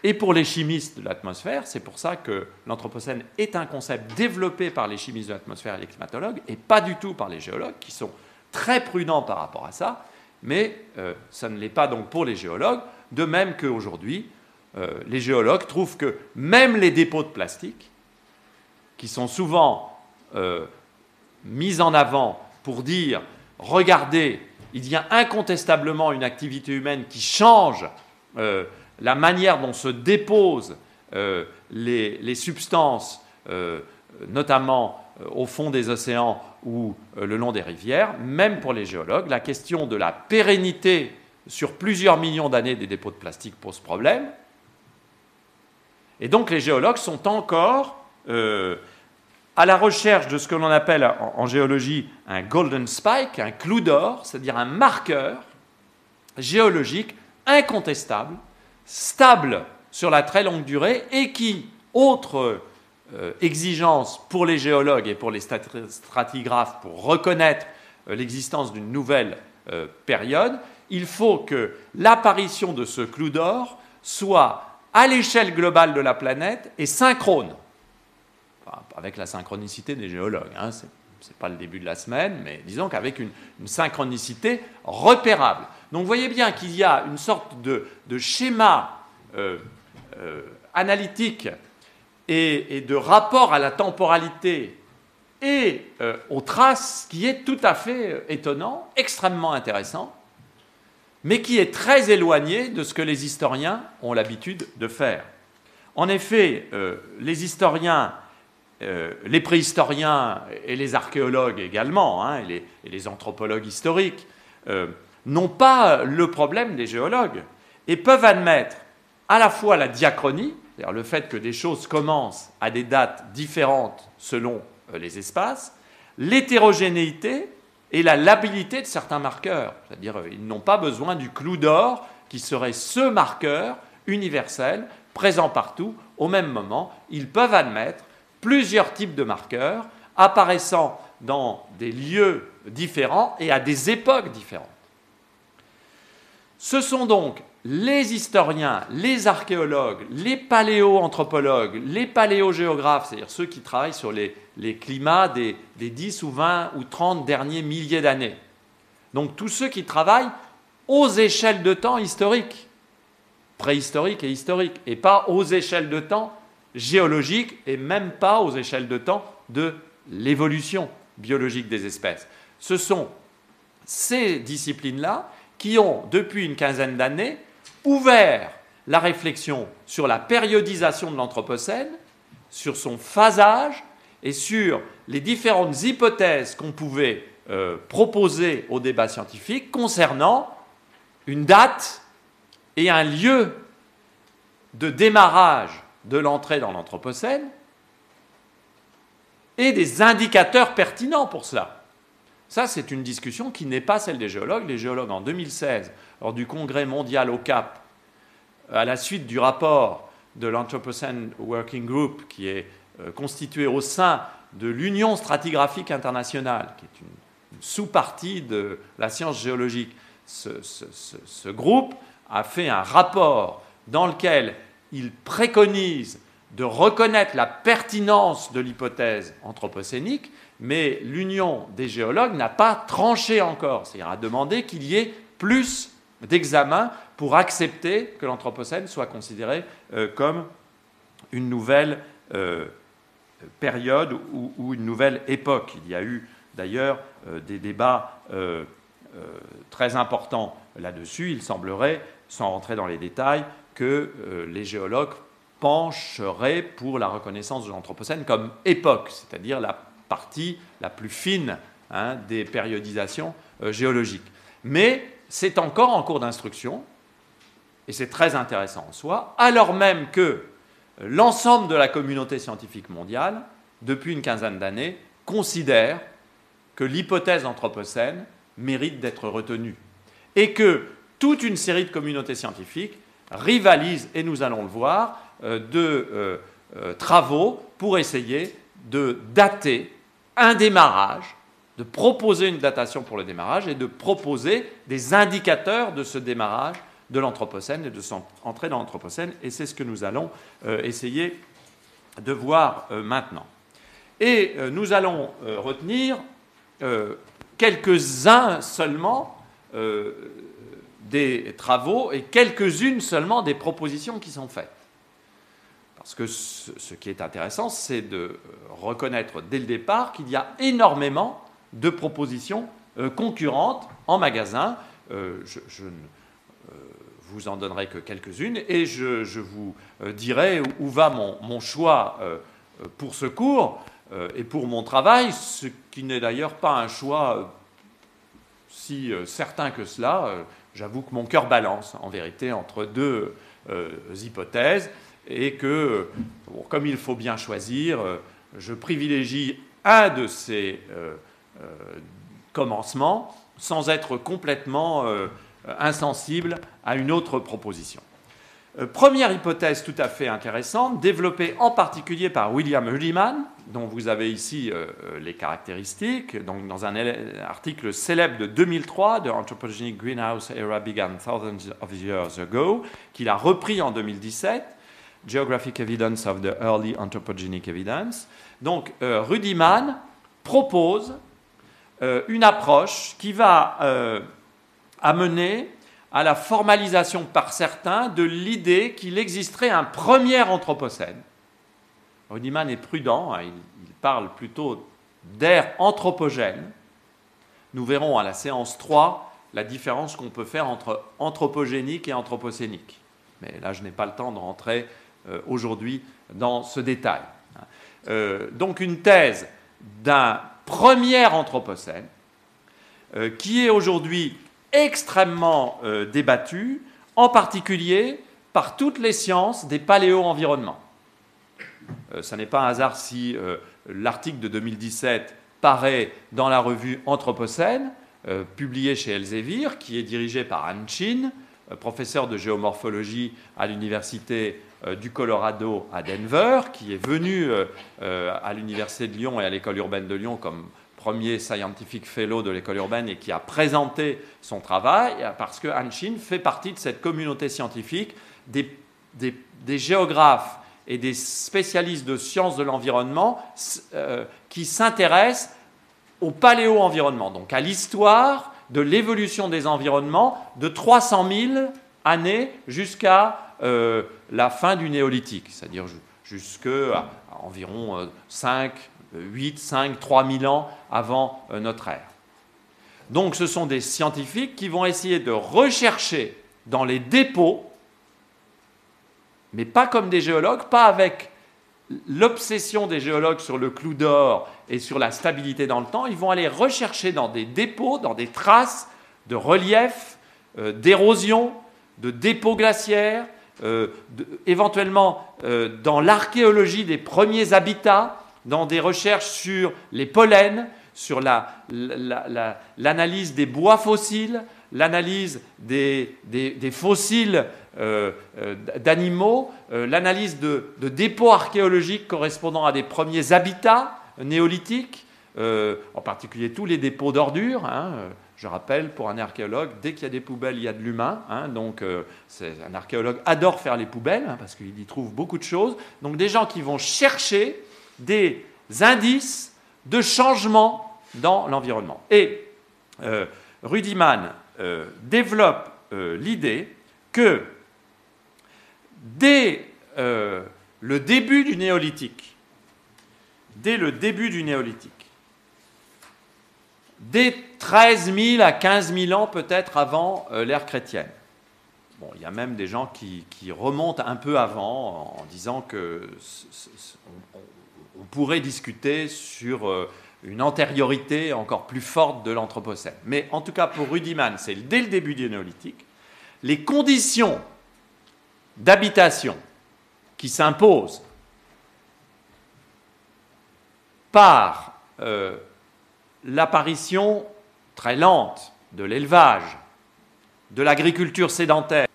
et pour les chimistes de l'atmosphère. C'est pour ça que l'Anthropocène est un concept développé par les chimistes de l'atmosphère et les climatologues et pas du tout par les géologues qui sont très prudent par rapport à ça, mais euh, ça ne l'est pas donc pour les géologues, de même qu'aujourd'hui, euh, les géologues trouvent que même les dépôts de plastique, qui sont souvent euh, mis en avant pour dire, regardez, il y a incontestablement une activité humaine qui change la manière dont se déposent les, les, substances, notamment au fond des océans ou euh, le long des rivières, même pour les géologues, la question de la pérennité sur plusieurs millions d'années des dépôts de plastique pose problème. Et donc les géologues sont encore euh, à la recherche de ce que l'on appelle en, géologie un golden spike, un clou d'or, c'est-à-dire un marqueur géologique incontestable, stable sur la très longue durée et qui, autre euh, exigence pour les géologues et pour les stratigraphes pour reconnaître euh, l'existence d'une nouvelle euh, période, il faut que l'apparition de ce clou d'or soit à l'échelle globale de la planète et synchrone. avec la synchronicité des géologues. Hein, ce n'est pas le début de la semaine, mais disons qu'avec une, synchronicité repérable. Donc vous voyez bien qu'il y a une sorte de, schéma analytique et, de rapport à la temporalité et euh, aux traces qui est tout à fait euh, étonnant, extrêmement intéressant, mais qui est très éloigné de ce que les historiens ont l'habitude de faire. En effet, euh, les historiens, les préhistoriens et les archéologues également, hein, et, les, anthropologues historiques, n'ont pas le problème des géologues et peuvent admettre à la fois la diachronie, le fait que des choses commencent à des dates différentes selon euh, les espaces, l'hétérogénéité et la labilité de certains marqueurs. C'est-à-dire euh, ils n'ont pas besoin du clou d'or qui serait ce marqueur universel présent partout au même moment. Ils peuvent admettre plusieurs types de marqueurs apparaissant dans des lieux différents et à des époques différentes. Ce sont donc les historiens, les archéologues, les paléoanthropologues, les paléogéographes, c'est-à-dire ceux qui travaillent sur les, climats des, des, 10 ou 20 ou 30 derniers milliers d'années. Donc tous ceux qui travaillent aux échelles de temps historiques, préhistoriques et historiques, et pas aux échelles de temps géologiques et même pas aux échelles de temps de l'évolution biologique des espèces. Ce sont ces disciplines-là qui ont, depuis une quinzaine d'années, ouvert la réflexion sur la périodisation de l'Anthropocène, sur son phasage et sur les différentes hypothèses qu'on pouvait euh, proposer au débat scientifique concernant une date et un lieu de démarrage de l'entrée dans l'Anthropocène et des indicateurs pertinents pour cela. Ça, c'est une discussion qui n'est pas celle des géologues. Les géologues, en 2016, lors du congrès mondial au Cap, à la suite du rapport de l'Anthropocene Working Group, qui est euh, constitué au sein de l'Union stratigraphique internationale, qui est une, sous-partie de la science géologique, ce, groupe a fait un rapport dans lequel il préconise de reconnaître la pertinence de l'hypothèse anthropocénique, mais l'Union des géologues n'a pas tranché encore, c'est-à-dire a demandé qu'il y ait plus d'examens pour accepter que l'Anthropocène soit considéré euh, comme une nouvelle euh, période ou, une nouvelle époque. Il y a eu d'ailleurs euh, des débats très importants là-dessus. Il semblerait, sans rentrer dans les détails, que les géologues pencheraient pour la reconnaissance de l'Anthropocène comme époque, c'est-à-dire la partie la plus fine hein, des périodisations géologiques. Mais c'est encore en cours d'instruction, et c'est très intéressant en soi, alors même que l'ensemble de la communauté scientifique mondiale, depuis une quinzaine d'années, considère que l'hypothèse anthropocène mérite d'être retenue, et que toute une série de communautés scientifiques rivalisent, et nous allons le voir, euh, de euh, euh, travaux pour essayer de dater un démarrage de proposer une datation pour le démarrage et de proposer des indicateurs de ce démarrage de l'Anthropocène et de son entrée dans l'Anthropocène. Et c'est ce que nous allons euh, essayer de voir euh, maintenant. Et euh, nous allons retenir quelques-uns seulement des travaux et quelques-unes seulement des propositions qui sont faites. Parce que ce qui est intéressant, c'est de reconnaître dès le départ qu'il y a énormément de propositions euh, concurrentes en magasin. Euh, je, ne euh, vous en donnerai que quelques-unes et je, vous dirai où, va mon, choix pour ce cours et pour mon travail, ce qui n'est d'ailleurs pas un choix si certain que cela. J'avoue que mon cœur balance en vérité entre deux hypothèses et que, comme il faut bien choisir, je privilégie un de ces euh, commencement sans être complètement euh, insensible à une autre proposition. Euh, première hypothèse tout à fait intéressante, développée en particulier par William Hulliman, dont vous avez ici les caractéristiques, donc dans un article célèbre de 2003 de Anthropogenic Greenhouse Era Began Thousands of Years Ago, qu'il a repris en 2017, Geographic Evidence of the Early Anthropogenic Evidence. Donc, Rudiman propose euh, une approche qui va euh, amener à la formalisation par certains de l'idée qu'il existerait un premier anthropocène. Ruddiman est prudent, hein, il, parle plutôt d'ère anthropogène. Nous verrons à la séance 3 la différence qu'on peut faire entre anthropogénique et anthropocénique. Mais là, je n'ai pas le temps de rentrer euh, aujourd'hui dans ce détail. donc une thèse d'un première Anthropocène, euh, qui est aujourd'hui extrêmement euh, débattue, en particulier par toutes les sciences des paléo-environnements. Euh, ce n'est pas un hasard si l'article de 2017 paraît dans la revue Anthropocène, publié chez Elsevier, qui est dirigé par Anne Chin, professeur de géomorphologie à l'université euh, du Colorado à Denver, qui est venu euh, euh, à l'Université de Lyon et à l'École urbaine de Lyon comme premier scientific fellow de l'école urbaine et qui a présenté son travail, parce que Hanshin fait partie de cette communauté scientifique. Des, géographes et des spécialistes de sciences de l'environnement qui s'intéressent au paléo-environnement, donc à l'histoire de l'évolution des environnements de 300 000 années jusqu'à euh, la fin du néolithique, c'est-à-dire jusqu'à environ 5, 8, 5, 3000 ans avant euh, notre ère. Donc ce sont des scientifiques qui vont essayer de rechercher dans les dépôts mais pas comme des géologues, pas avec l'obsession des géologues sur le clou d'or et sur la stabilité dans le temps, ils vont aller rechercher dans des dépôts, dans des traces de relief, euh, d'érosion, de dépôts glaciaires, euh, éventuellement euh, dans l'archéologie des premiers habitats, dans des recherches sur les pollens, sur l'analyse des bois fossiles, l'analyse des, fossiles euh, euh, d'animaux, euh, l'analyse de, dépôts archéologiques correspondant à des premiers habitats néolithiques, en particulier tous les dépôts d'ordures. Hein, je rappelle, pour un archéologue, dès qu'il y a des poubelles, il y a de l'humain. Hein, donc, un archéologue adore faire les poubelles hein, parce qu'il y trouve beaucoup de choses. Donc, des gens qui vont chercher des indices de changement dans l'environnement. Et Rudiman développe l'idée que dès euh, le début du néolithique, dès le début du néolithique, dès 13 000 à 15 000 ans peut-être avant euh, l'ère chrétienne. Bon, il y a même des gens qui, remontent un peu avant en, disant que on, pourrait discuter sur euh, une antériorité encore plus forte de l'Anthropocène. Mais en tout cas, pour Rudiman, c'est dès le début du néolithique. Les conditions d'habitation qui s'impose par euh, l'apparition très lente de l'élevage, de l'agriculture sédentaire,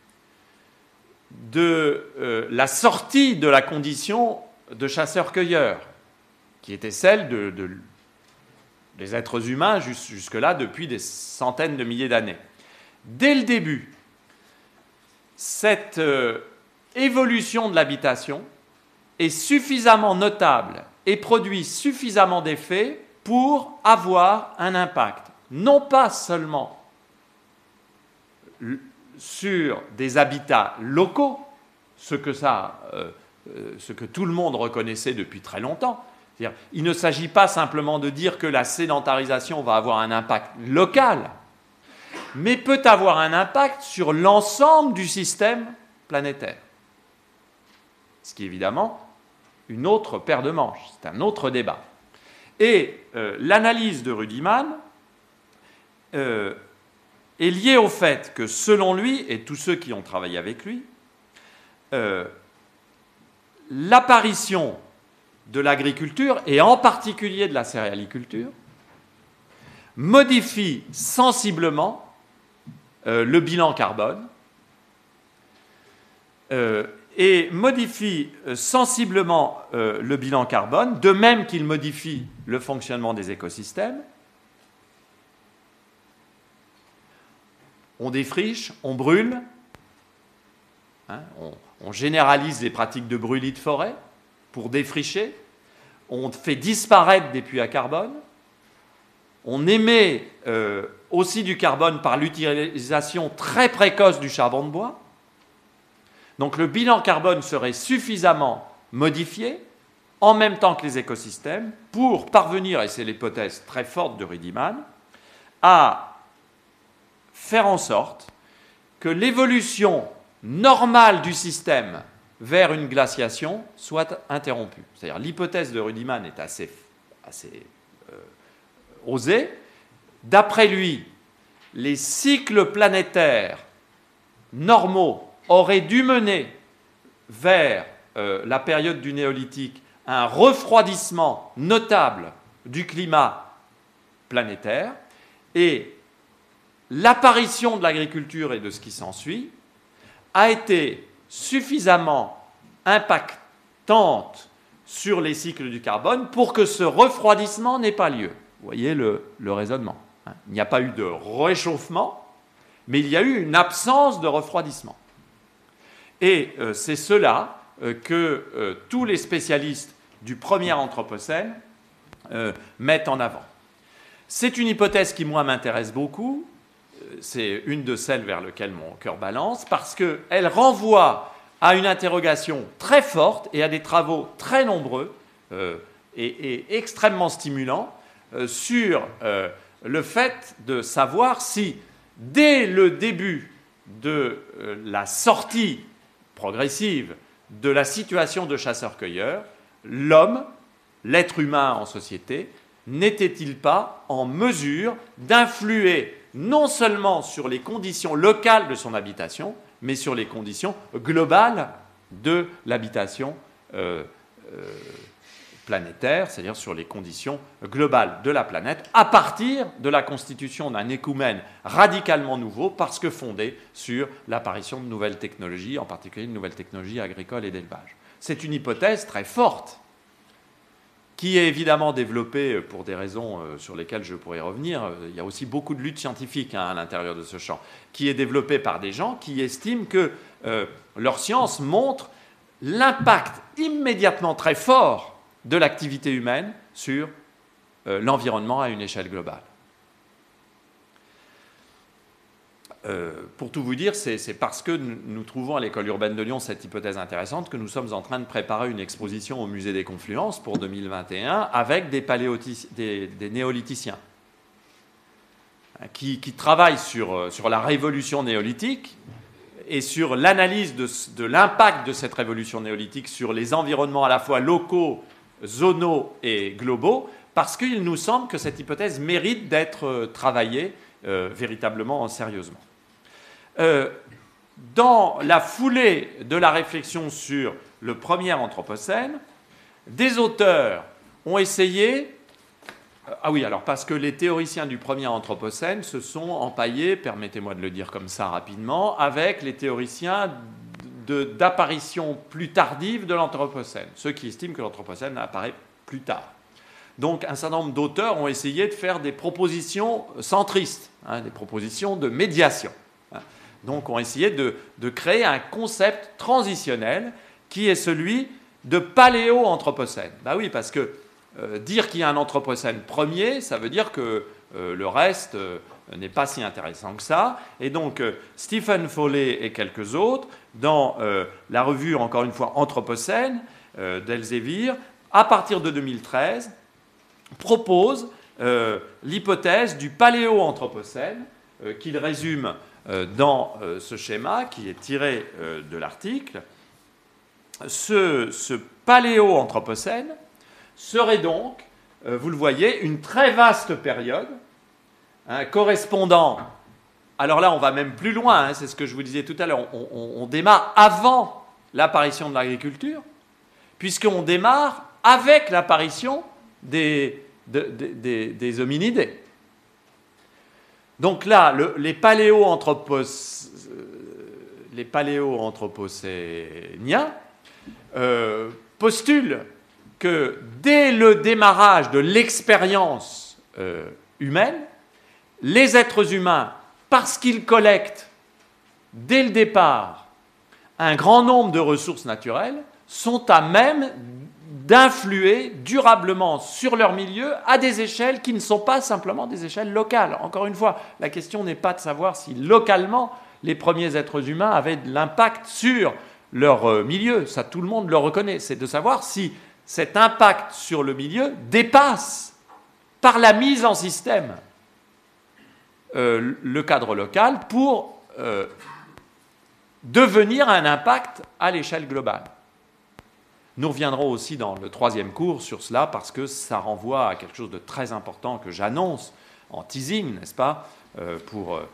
de euh, la sortie de la condition de chasseur-cueilleur, qui était celle de, des êtres humains jusque-là depuis des centaines de milliers d'années. Dès le début, cette euh, évolution de l'habitation est suffisamment notable et produit suffisamment d'effets pour avoir un impact, non pas seulement sur des habitats locaux, euh, euh, ce que tout le monde reconnaissait depuis très longtemps. Il ne s'agit pas simplement de dire que la sédentarisation va avoir un impact local, mais peut avoir un impact sur l'ensemble du système planétaire. Ce qui est évidemment une autre paire de manches, c'est un autre débat. Et euh, l'analyse de Rudiman euh, est liée au fait que, selon lui, et tous ceux qui ont travaillé avec lui, euh, l'apparition de l'agriculture, et en particulier de la céréaliculture, modifie sensiblement le bilan carbone et modifie euh, sensiblement euh, le bilan carbone, de même qu'il modifie le fonctionnement des écosystèmes. On défriche, on brûle, hein, on, généralise les pratiques de brûlis de forêt pour défricher, on fait disparaître des puits à carbone, on émet euh, aussi du carbone par l'utilisation très précoce du charbon de bois, donc le bilan carbone serait suffisamment modifié en même temps que les écosystèmes pour parvenir, et c'est l'hypothèse très forte de Rudiman, à faire en sorte que l'évolution normale du système vers une glaciation soit interrompue. C'est-à-dire l'hypothèse de Rudiman est assez, euh, osée. D'après lui, les cycles planétaires normaux aurait dû mener vers euh, la période du néolithique un refroidissement notable du climat planétaire et l'apparition de l'agriculture et de ce qui s'ensuit a été suffisamment impactante sur les cycles du carbone pour que ce refroidissement n'ait pas lieu. Vous voyez le, raisonnement. Hein. Il n'y a pas eu de réchauffement, mais il y a eu une absence de refroidissement. Et euh, c'est cela euh, que euh, tous les spécialistes du premier Anthropocène mettent en avant. C'est une hypothèse qui, moi, m'intéresse beaucoup. C'est une de celles vers lesquelles mon cœur balance, parce qu'elle renvoie à une interrogation très forte et à des travaux très nombreux et, extrêmement stimulants sur le fait de savoir si, dès le début de la sortie progressive de la situation de chasseur-cueilleur, l'homme, l'être humain en société, n'était-il pas en mesure d'influer non seulement sur les conditions locales de son habitation, mais sur les conditions globales de l'habitation euh, euh, planétaire, c'est-à-dire sur les conditions globales de la planète, à partir de la constitution d'un écoumène radicalement nouveau, parce que fondé sur l'apparition de nouvelles technologies, en particulier de nouvelles technologies agricoles et d'élevage. C'est une hypothèse très forte qui est évidemment développée pour des raisons euh, sur lesquelles je pourrais revenir. Il y a aussi beaucoup de luttes scientifiques hein, à l'intérieur de ce champ, qui est développée par des gens qui estiment que euh, leur science montre l'impact immédiatement très fort de l'activité humaine sur euh, l'environnement à une échelle globale. Euh, pour tout vous dire, c'est parce que nous trouvons à l'école urbaine de Lyon cette hypothèse intéressante que nous sommes en train de préparer une exposition au musée des Confluences pour 2021 avec des, des, néolithiciens hein, qui, travaillent euh, sur, la révolution néolithique et sur l'analyse de, l'impact de cette révolution néolithique sur les environnements à la fois locaux, zonaux et globaux, parce qu'il nous semble que cette hypothèse mérite d'être euh, travaillée véritablement sérieusement. Euh, dans la foulée de la réflexion sur le premier Anthropocène, des auteurs ont essayé. Ah oui, alors parce que les théoriciens du premier Anthropocène se sont empaillés, permettez-moi de le dire comme ça rapidement, avec les théoriciens d'apparition plus tardive de l'Anthropocène, ceux qui estiment que l'Anthropocène apparaît plus tard. Donc un certain nombre d'auteurs ont essayé de faire des propositions centristes, hein, des propositions de médiation donc ont essayé de, créer un concept transitionnel qui est celui de paléo-anthropocène. Bah oui, parce que euh, dire qu'il y a un anthropocène premier, ça veut dire que euh, le reste euh, n'est pas si intéressant que ça. Et donc Stephen Foley et quelques autres, dans la revue, encore une fois, Anthropocène d'Elsevier, à partir de 2013, proposent l'hypothèse du paléo-anthropocène, qu'il résume dans euh, ce schéma qui est tiré euh, de l'article, ce, paléo-anthropocène serait donc, vous le voyez, une très vaste période hein, correspondant. Alors là, on va même plus loin, hein, c'est ce que je vous disais tout à l'heure. On, démarre avant l'apparition de l'agriculture, puisqu'on démarre avec l'apparition des hominidés. Donc là, les paléo-anthropocéniens euh, postulent que dès le démarrage de l'expérience euh, humaine, les êtres humains, parce qu'ils collectent dès le départ un grand nombre de ressources naturelles, sont à même d'influer durablement sur leur milieu à des échelles qui ne sont pas simplement des échelles locales. Encore une fois, la question n'est pas de savoir si localement les premiers êtres humains avaient de l'impact sur leur euh, milieu, ça tout le monde le reconnaît, c'est de savoir si cet impact sur le milieu dépasse par la mise en système euh, le cadre local pour euh, devenir un impact à l'échelle globale. Nous reviendrons aussi dans le troisième cours sur cela parce que ça renvoie à quelque chose de très important que j'annonce en teasing, n'est-ce pas, euh, pour, euh,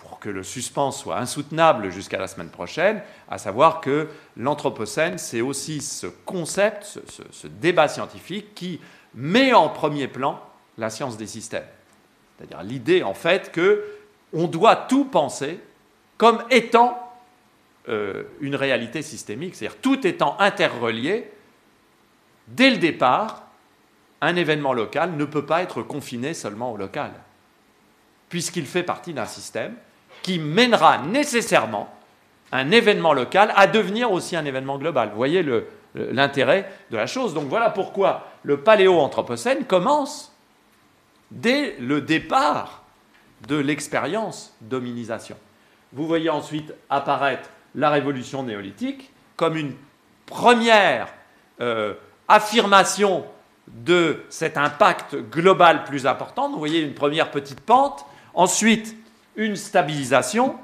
pour, que le suspense soit insoutenable jusqu'à la semaine prochaine, à savoir que l'Anthropocène, c'est aussi ce concept, ce, ce, débat scientifique qui met en premier plan la science des systèmes. C'est-à-dire l'idée, en fait, que on doit tout penser comme étant euh, une réalité systémique, c'est-à-dire tout étant interrelié, dès le départ, un événement local ne peut pas être confiné seulement au local, puisqu'il fait partie d'un système qui mènera nécessairement un événement local à devenir aussi un événement global. Vous voyez l'intérêt de la chose. Donc voilà pourquoi le paléo-anthropocène commence dès le départ de l'expérience d'hominisation. Vous voyez ensuite apparaître la révolution néolithique comme une première euh, affirmation de cet impact global plus important. Vous voyez une première petite pente, ensuite une stabilisation.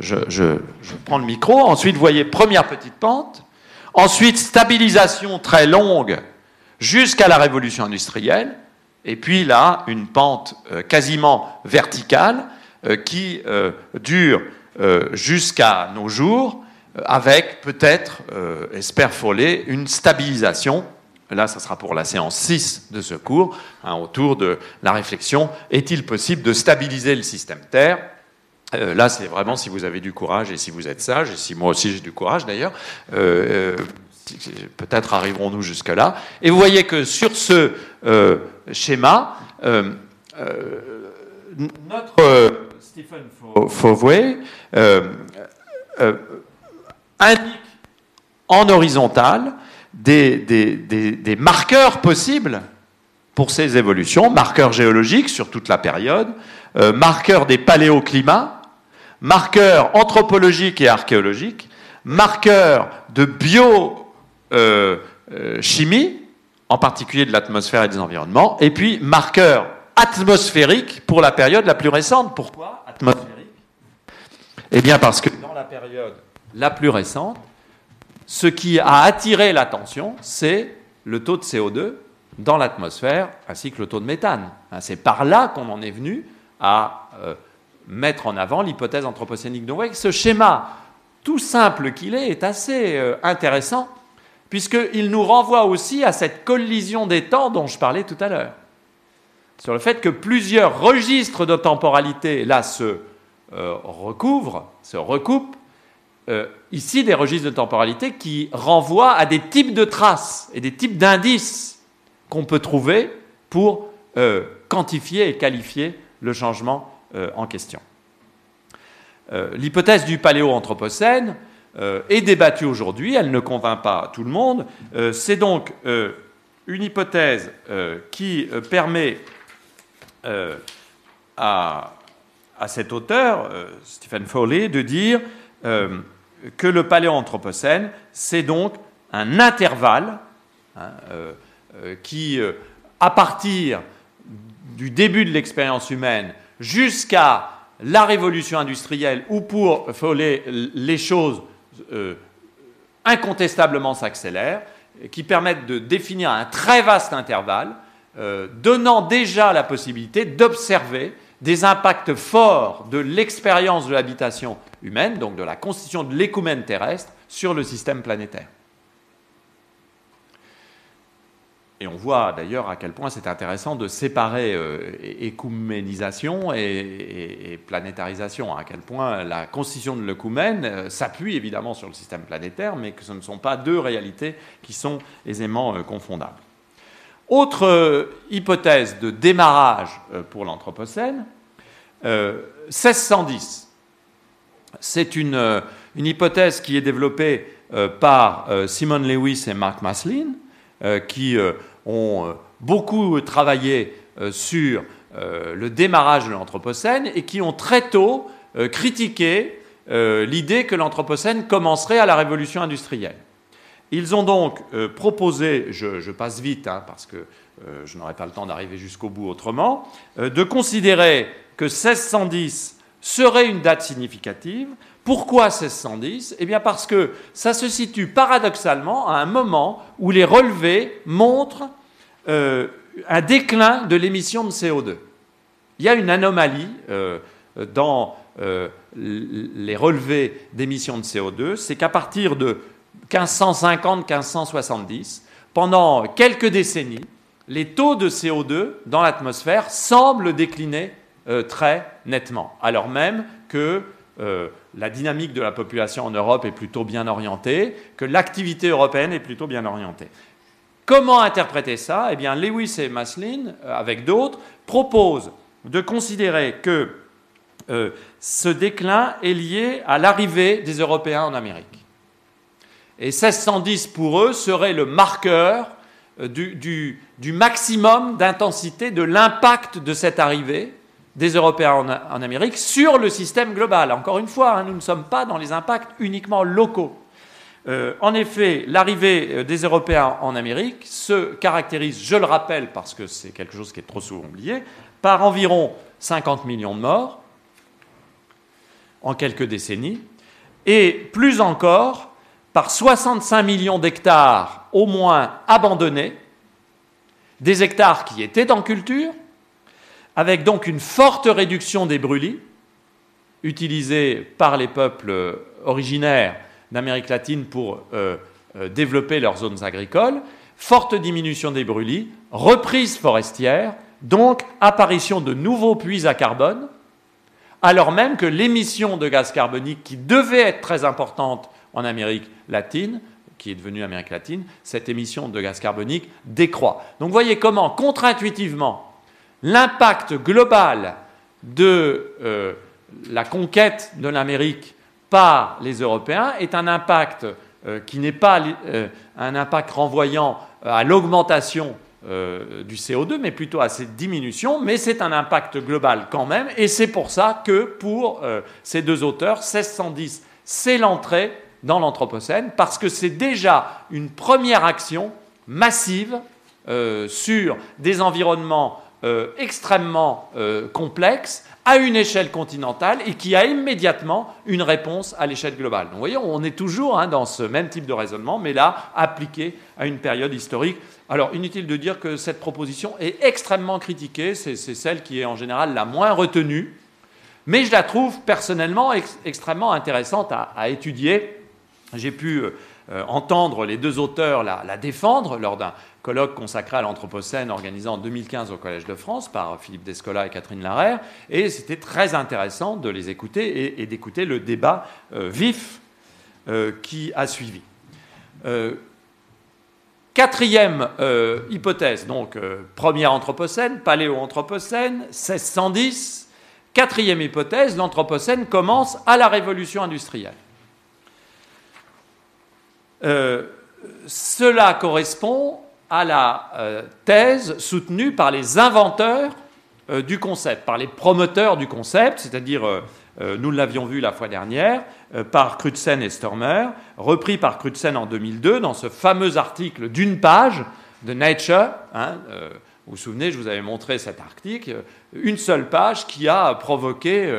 Je, prends le micro. Ensuite, vous voyez première petite pente. Ensuite, stabilisation très longue jusqu'à la révolution industrielle. Et puis là, une pente euh, quasiment verticale euh, qui dure jusqu'à nos jours, avec peut-être, espère Follet, une stabilisation. Là, ça sera pour la séance 6 de ce cours, hein, autour de la réflexion est-il possible de stabiliser le système Terre? Là, c'est vraiment si vous avez du courage et si vous êtes sage, et si moi aussi j'ai du courage d'ailleurs, peut-être arriverons-nous jusque-là. Et vous voyez que sur ce schéma, euh, euh, notre euh, Stephen Fauvé indique en horizontal des, des, marqueurs possibles pour ces évolutions, marqueurs géologiques sur toute la période, marqueurs des paléoclimats, marqueurs anthropologiques et archéologiques, marqueurs de biochimie, en particulier de l'atmosphère et des environnements, et puis marqueur atmosphérique pour la période la plus récente. Pourquoi atmosphérique? Eh bien parce que dans la période la plus récente, ce qui a attiré l'attention, c'est le taux de CO2 dans l'atmosphère ainsi que le taux de méthane. Hein, c'est par là qu'on en est venu à euh, mettre en avant l'hypothèse anthropocénique. Donc, ce schéma, tout simple qu'il est, est assez euh, intéressant puisqu'il nous renvoie aussi à cette collision des temps dont je parlais tout à l'heure. Sur le fait que plusieurs registres de temporalité, là, se euh, recouvrent, se recoupent. Euh, ici, des registres de temporalité qui renvoient à des types de traces et des types d'indices qu'on peut trouver pour euh, quantifier et qualifier le changement en question. L'hypothèse du paléo-anthropocène, est débattue aujourd'hui, elle ne convainc pas tout le monde. C'est donc une hypothèse qui permet à, cet auteur, Stephen Foley, de dire que le paléoanthropocène, c'est donc un intervalle hein, qui, à partir du début de l'expérience humaine jusqu'à la révolution industrielle, où pour Foley, les choses euh, incontestablement s'accélèrent, qui permettent de définir un très vaste intervalle, euh, donnant déjà la possibilité d'observer des impacts forts de l'expérience de l'habitation humaine, donc de la constitution de l'écoumène terrestre, sur le système planétaire. Et on voit d'ailleurs à quel point c'est intéressant de séparer euh, et, planétarisation, à quel point la constitution de l'écoumène euh, s'appuie évidemment sur le système planétaire, mais que ce ne sont pas deux réalités qui sont aisément euh, confondables. Autre hypothèse de démarrage pour l'Anthropocène, 1610. C'est une, hypothèse qui est développée par Simon Lewis et Mark Maslin euh, qui euh, ont euh, beaucoup travaillé sur le démarrage de l'Anthropocène et qui ont très tôt critiqué l'idée que l'Anthropocène commencerait à la révolution industrielle. Ils ont donc proposé, je, passe vite hein, parce que je n'aurai pas le temps d'arriver jusqu'au bout autrement, de considérer que 1610 serait une date significative pourquoi 1610 Eh bien parce que ça se situe paradoxalement à un moment où les relevés montrent euh, un déclin de l'émission de CO2. Il y a une anomalie euh, dans euh, les relevés d'émissions de CO2, c'est qu'à partir de 1550-1570, pendant quelques décennies, les taux de CO2 dans l'atmosphère semblent décliner très nettement, alors même que euh, la dynamique de la population en Europe est plutôt bien orientée, que l'activité européenne est plutôt bien orientée. Comment interpréter ça? Eh bien, Lewis et Maslin, euh, avec d'autres, proposent de considérer que euh, ce déclin est lié à l'arrivée des Européens en Amérique. Et 1610 pour eux serait le marqueur du maximum d'intensité de l'impact de cette arrivée des Européens en, Amérique sur le système global. Encore une fois, hein, nous ne sommes pas dans les impacts uniquement locaux. Euh, en effet, l'arrivée euh, des Européens en Amérique se caractérise, je le rappelle parce que c'est quelque chose qui est trop souvent oublié, par environ 50 millions de morts en quelques décennies, et plus encore par 65 millions d'hectares au moins abandonnés, des hectares qui étaient en culture, avec donc une forte réduction des brûlis utilisés par les peuples originaires d'Amérique latine pour euh, euh, développer leurs zones agricoles, forte diminution des brûlis, reprise forestière, donc apparition de nouveaux puits à carbone, alors même que l'émission de gaz carbonique qui devait être très importante en Amérique latine, qui est devenue Amérique latine, cette émission de gaz carbonique décroît. Donc vous voyez comment, contre-intuitivement, l'impact global de euh, la conquête de l'Amérique par les Européens est un impact euh, qui n'est pas euh, un impact renvoyant à l'augmentation du CO2, mais plutôt à cette diminution, mais c'est un impact global quand même, et c'est pour ça que pour ces deux auteurs, 1610, c'est l'entrée dans l'Anthropocène, parce que c'est déjà une première action massive sur des environnements euh, extrêmement euh, complexe à une échelle continentale et qui a immédiatement une réponse à l'échelle globale. Donc, vous voyez, on est toujours hein, dans ce même type de raisonnement, mais là, appliqué à une période historique. Alors, inutile de dire que cette proposition est extrêmement critiquée, c'est celle qui est en général la moins retenue, mais je la trouve personnellement extrêmement intéressante à, étudier. J'ai pu euh, entendre les deux auteurs la défendre lors d'un colloque consacré à l'Anthropocène organisé en 2015 au Collège de France par Philippe Descola et Catherine Larère. Et c'était très intéressant de les écouter et, d'écouter le débat euh, vif euh, qui a suivi. Quatrième hypothèse, donc première Anthropocène, paléo-Anthropocène, 1610. Quatrième hypothèse, l'Anthropocène commence à la révolution industrielle. Cela correspond à la euh, thèse soutenue par les inventeurs euh, du concept, par les promoteurs du concept, c'est-à-dire, euh, nous l'avions vu la fois dernière, par Crutzen et Stormer, repris par Crutzen en 2002 dans ce fameux article d'une page de Nature. Hein, vous vous souvenez, je vous avais montré cet article, une seule page qui a provoqué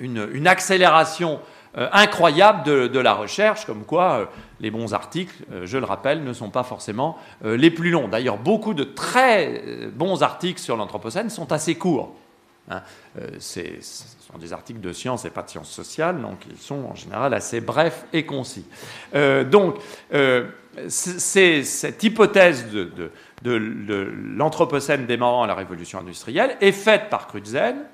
une accélération euh, incroyable de, la recherche, comme quoi euh, les bons articles, euh, je le rappelle, ne sont pas forcément les plus longs. D'ailleurs, beaucoup de très bons articles sur l'Anthropocène sont assez courts. Hein. ce sont des articles de sciences et pas de sciences sociales, donc ils sont en général assez brefs et concis. donc, c'est cette hypothèse de, de l'Anthropocène démarrant à la révolution industrielle est faite par Crutzen,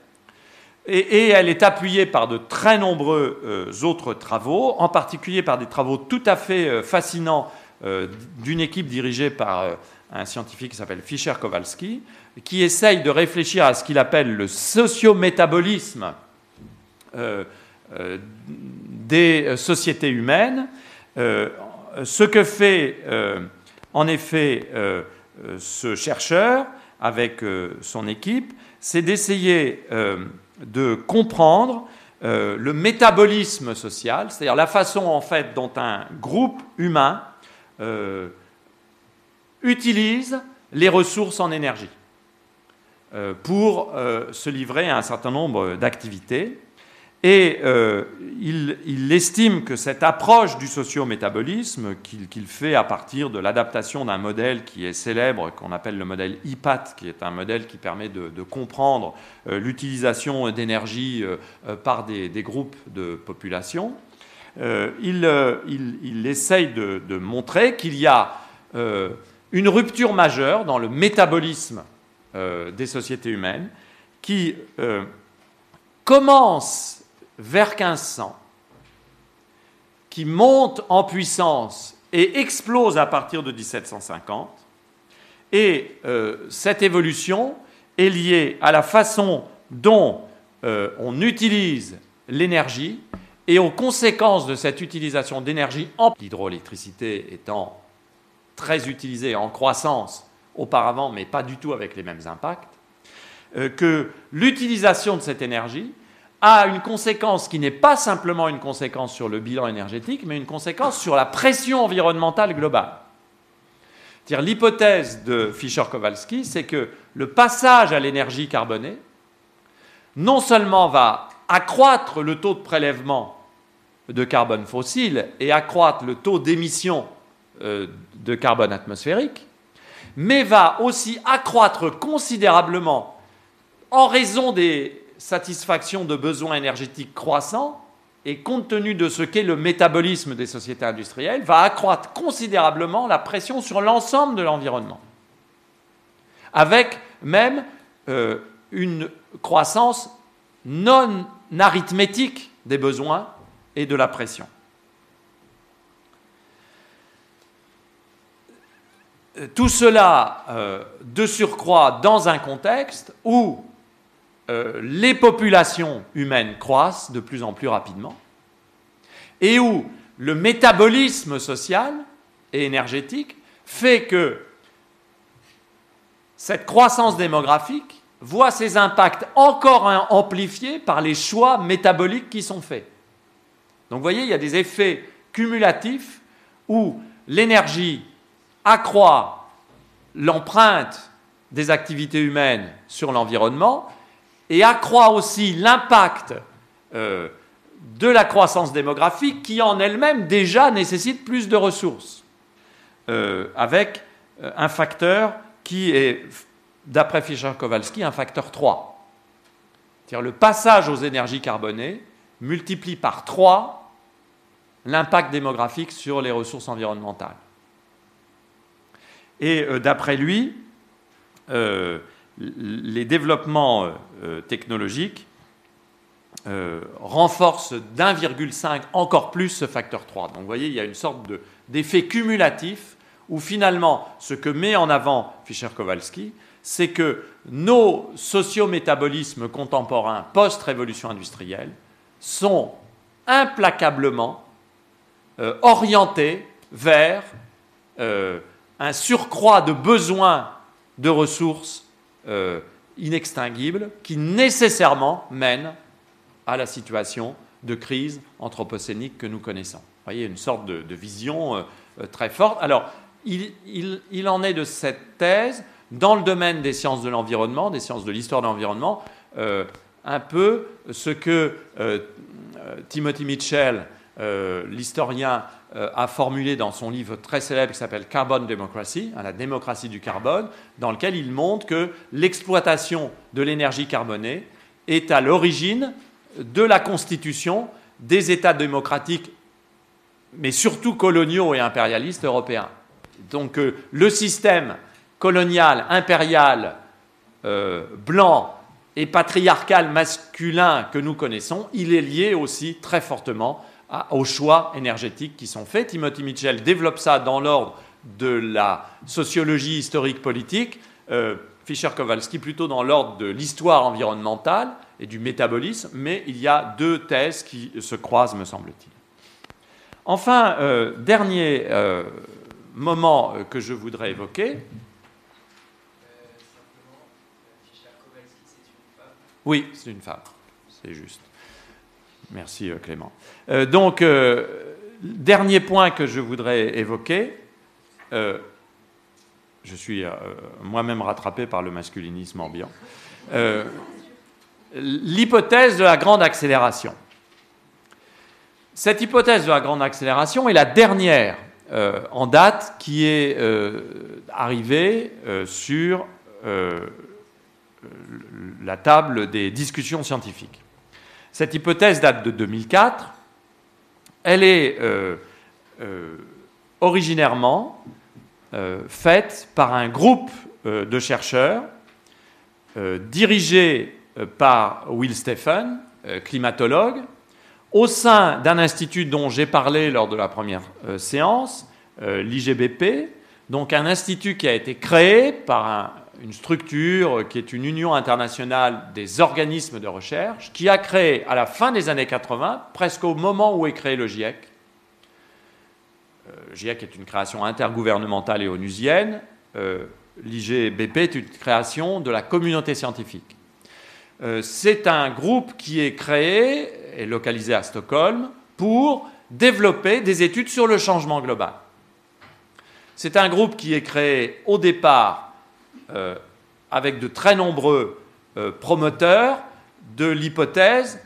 et, elle est appuyée par de très nombreux euh, autres travaux, en particulier par des travaux tout à fait euh, fascinants euh, d'une équipe dirigée par un scientifique qui s'appelle Fischer Kowalski, qui essaye de réfléchir à ce qu'il appelle le sociométabolisme des sociétés humaines. ce que fait en effet ce chercheur avec son équipe, c'est d'essayer de comprendre euh, le métabolisme social, c'est-à-dire la façon en fait dont un groupe humain euh, utilise les ressources en énergie euh, pour se livrer à un certain nombre d'activités. Et euh, il, estime que cette approche du sociométabolisme, qu'il fait à partir de l'adaptation d'un modèle qui est célèbre, qu'on appelle le modèle IPAT, qui est un modèle qui permet de, comprendre euh, l'utilisation d'énergie euh, par des, groupes de population, il, essaye de, de montrer qu'il y a une rupture majeure dans le métabolisme des sociétés humaines qui commence vers 1500, qui monte en puissance et explose à partir de 1750. Et euh, cette évolution est liée à la façon dont euh, on utilise l'énergie et aux conséquences de cette utilisation d'énergie en l'hydroélectricité étant très utilisée en croissance auparavant, mais pas du tout avec les mêmes impacts, euh, que l'utilisation de cette énergie a une conséquence qui n'est pas simplement une conséquence sur le bilan énergétique, mais une conséquence sur la pression environnementale globale. L'hypothèse de Fischer-Kowalski, c'est que le passage à l'énergie carbonée non seulement va accroître le taux de prélèvement de carbone fossile et accroître le taux d'émission euh, de carbone atmosphérique, mais va aussi accroître considérablement, en raison des satisfactions de besoins énergétiques croissants, et compte tenu de ce qu'est le métabolisme des sociétés industrielles, va accroître considérablement la pression sur l'ensemble de l'environnement, avec même euh, une croissance non arithmétique des besoins et de la pression. Tout cela euh, de surcroît dans un contexte où euh, les populations humaines croissent de plus en plus rapidement et où le métabolisme social et énergétique fait que cette croissance démographique voit ses impacts encore amplifiés par les choix métaboliques qui sont faits. Donc vous voyez, il y a des effets cumulatifs où l'énergie accroît l'empreinte des activités humaines sur l'environnement et accroît aussi l'impact euh, de la croissance démographique qui en elle-même déjà nécessite plus de ressources, euh, avec euh, un facteur qui est, d'après Fischer-Kowalski, un facteur 3. C'est-à-dire le passage aux énergies carbonées multiplie par 3 l'impact démographique sur les ressources environnementales. Et d'après lui, les développements euh, technologiques renforcent d'1,5 encore plus ce facteur 3. Donc vous voyez, il y a une sorte d'effet cumulatif où finalement, ce que met en avant Fischer-Kowalski, c'est que nos sociométabolismes contemporains post-révolution industrielle sont implacablement orientés vers un surcroît de besoins de ressources euh, inextinguibles qui nécessairement mène à la situation de crise anthropocénique que nous connaissons. Voyez, une sorte de, vision euh, euh, très forte. Alors, il, en est de cette thèse dans le domaine des sciences de l'environnement, des sciences de l'histoire de l'environnement, un peu ce que Timothy Mitchell, l'historien a formulé dans son livre très célèbre qui s'appelle Carbon Democracy, hein, la démocratie du carbone, dans lequel il montre que l'exploitation de l'énergie carbonée est à l'origine de la constitution des États démocratiques, mais surtout coloniaux et impérialistes européens. Donc euh, le système colonial, impérial, euh, blanc et patriarcal masculin que nous connaissons, il est lié aussi très fortement aux choix énergétiques qui sont faits. Timothy Mitchell développe ça dans l'ordre de la sociologie historique politique, euh, Fischer-Kowalski plutôt dans l'ordre de l'histoire environnementale et du métabolisme, mais il y a deux thèses qui se croisent, me semble-t-il. Enfin, euh, dernier euh, moment que je voudrais évoquer. Oui, c'est une femme, c'est juste. Merci euh, Clément. Euh, donc, euh, dernier point que je voudrais évoquer, je suis moi-même rattrapé par le masculinisme ambiant, l'hypothèse de la grande accélération. Cette hypothèse de la grande accélération est la dernière en date qui est arrivée sur la table des discussions scientifiques. Cette hypothèse date de 2004. Elle est euh, euh, originairement euh, faite par un groupe de chercheurs dirigé par Will Stephen, climatologue, au sein d'un institut dont j'ai parlé lors de la première séance, l'IGBP, donc un institut qui a été créé par un, une structure qui est une union internationale des organismes de recherche, qui a créé à la fin des années 80, presque au moment où est créé le GIEC. Le euh, GIEC est une création intergouvernementale et onusienne. Euh, L'IGBP est une création de la communauté scientifique. Euh, c'est un groupe qui est créé et localisé à Stockholm pour développer des études sur le changement global. C'est un groupe qui est créé au départ euh, avec de très nombreux euh, promoteurs de l'hypothèse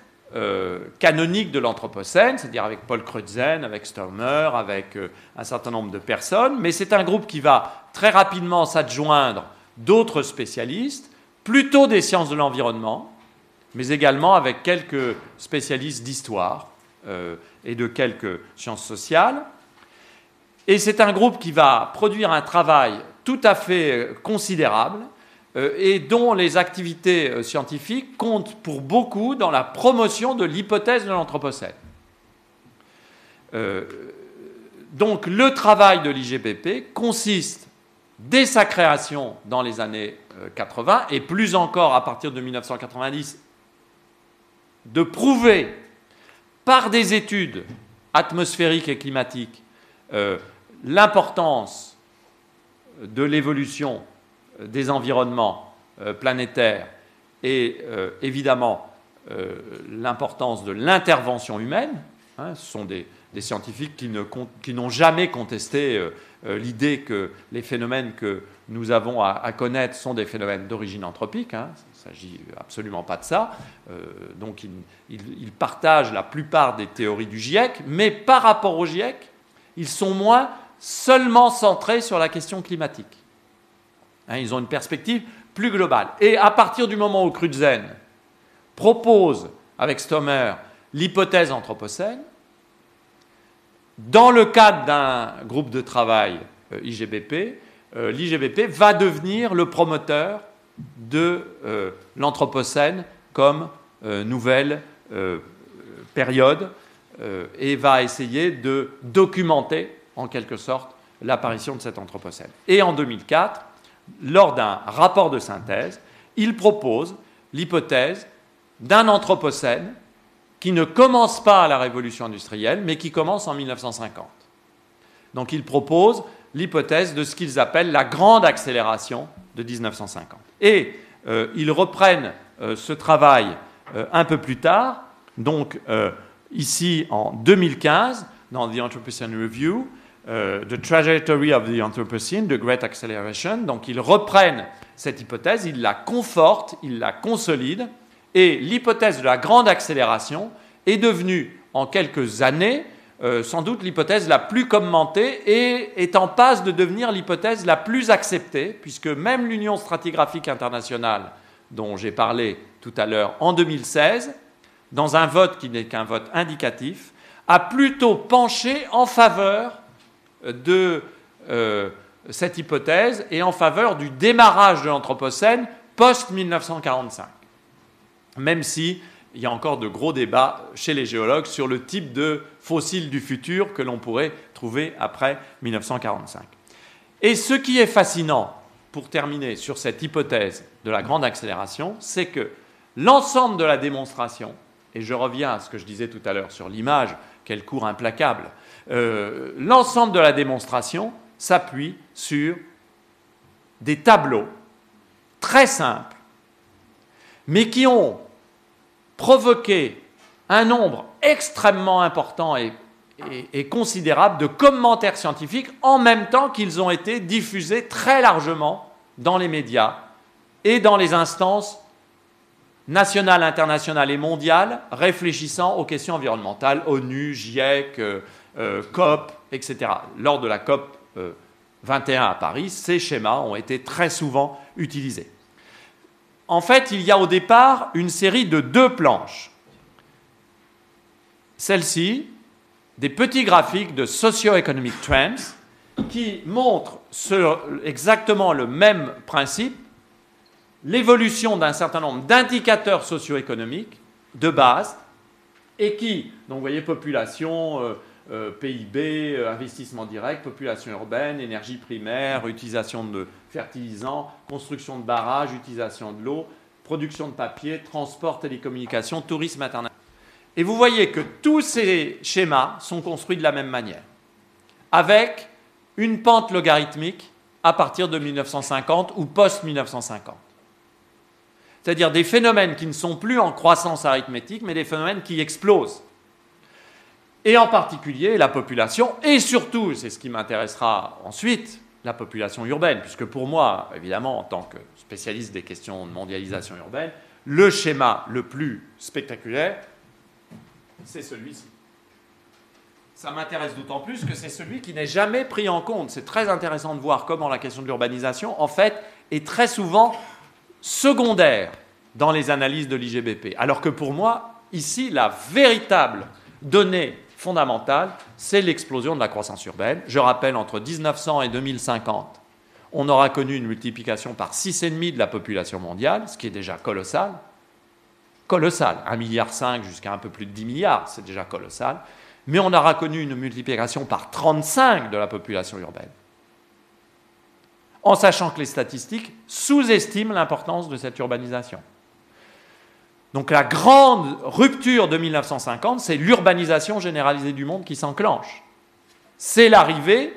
canonique de l'Anthropocène, c'est-à-dire avec Paul Crutzen, avec Sturmer, avec un certain nombre de personnes, mais c'est un groupe qui va très rapidement s'adjoindre d'autres spécialistes, plutôt des sciences de l'environnement, mais également avec quelques spécialistes d'histoire et de quelques sciences sociales. Et c'est un groupe qui va produire un travail tout à fait considérable euh, et dont les activités euh, scientifiques comptent pour beaucoup dans la promotion de l'hypothèse de l'Anthropocène. Euh, donc le travail de l'IGBP consiste, dès sa création dans les années 80, et plus encore à partir de 1990, de prouver par des études atmosphériques et climatiques l'importance de l'évolution des environnements euh, planétaires et euh, évidemment euh, l'importance de l'intervention humaine. Hein, ce sont des, scientifiques qui, n'ont jamais contesté l'idée que les phénomènes que nous avons à, connaître sont des phénomènes d'origine anthropique. Hein. il ne s'agit absolument pas de ça. donc ils, partagent la plupart des théories du GIEC, mais par rapport au GIEC, ils sont moins seulement centrés sur la question climatique. Hein, ils ont une perspective plus globale. Et à partir du moment où Crutzen propose, avec Stommer, l'hypothèse anthropocène, dans le cadre d'un groupe de travail euh, IGBP, euh, l'IGBP va devenir le promoteur de euh, l'anthropocène comme nouvelle période et va essayer de documenter en quelque sorte l'apparition de cet anthropocène. Et en 2004, lors d'un rapport de synthèse, il propose l'hypothèse d'un anthropocène qui ne commence pas à la révolution industrielle, mais qui commence en 1950. Donc il propose l'hypothèse de ce qu'ils appellent la grande accélération de 1950. Et euh, ils reprennent euh, ce travail euh, un peu plus tard, donc ici en 2015, dans The Anthropocene Review, euh, the Trajectory of the Anthropocene, The Great Acceleration. Donc ils reprennent cette hypothèse, ils la confortent, ils la consolident, et l'hypothèse de la grande accélération est devenue en quelques années euh, sans doute l'hypothèse la plus commentée et est en passe de devenir l'hypothèse la plus acceptée, puisque même l'Union stratigraphique internationale, dont j'ai parlé tout à l'heure en 2016, dans un vote qui n'est qu'un vote indicatif, a plutôt penché en faveur de euh, cette hypothèse et en faveur du démarrage de l'Anthropocène post-1945. Même si il y a encore de gros débats chez les géologues sur le type de fossiles du futur que l'on pourrait trouver après 1945. Et ce qui est fascinant, pour terminer sur cette hypothèse de la grande accélération, c'est que l'ensemble de la démonstration, et je reviens à ce que je disais tout à l'heure sur l'image, quel cours implacable, euh, l'ensemble de la démonstration s'appuie sur des tableaux très simples, mais qui ont provoqué un nombre extrêmement important et, et, considérable de commentaires scientifiques en même temps qu'ils ont été diffusés très largement dans les médias et dans les instances nationales, internationales et mondiales réfléchissant aux questions environnementales, ONU, GIEC, euh, COP, etc. Lors de la COP 21 euh, à Paris, ces schémas ont été très souvent utilisés. En fait, il y a au départ une série de deux planches. Celle-ci, des petits graphiques de socio-economic trends qui montrent exactement le même principe, l'évolution d'un certain nombre d'indicateurs socio-économiques de base et qui, donc vous voyez, population, euh, euh, PIB, euh, investissement direct, population urbaine, énergie primaire, utilisation de fertilisants, construction de barrages, utilisation de l'eau, production de papier, transport, télécommunications, tourisme international. Et vous voyez que tous ces schémas sont construits de la même manière, avec une pente logarithmique à partir de 1950 ou post-1950. C'est-à-dire des phénomènes qui ne sont plus en croissance arithmétique, mais des phénomènes qui explosent et en particulier la population, et surtout, c'est ce qui m'intéressera ensuite, la population urbaine, puisque pour moi, évidemment, en tant que spécialiste des questions de mondialisation urbaine, le schéma le plus spectaculaire, c'est celui-ci. Ça m'intéresse d'autant plus que c'est celui qui n'est jamais pris en compte. C'est très intéressant de voir comment la question de l'urbanisation, en fait, est très souvent secondaire dans les analyses de l'IGBP. Alors que pour moi, ici, la véritable donnée fondamentale, c'est l'explosion de la croissance urbaine. Je rappelle, entre 1900 et 2050, on aura connu une multiplication par 6,5 de la population mondiale, ce qui est déjà colossal. Colossal. 1,5 milliard jusqu'à un peu plus de 10 milliards, c'est déjà colossal. Mais on aura connu une multiplication par 35 de la population urbaine. En sachant que les statistiques sous-estiment l'importance de cette urbanisation. Donc la grande rupture de 1950, c'est l'urbanisation généralisée du monde qui s'enclenche. C'est l'arrivée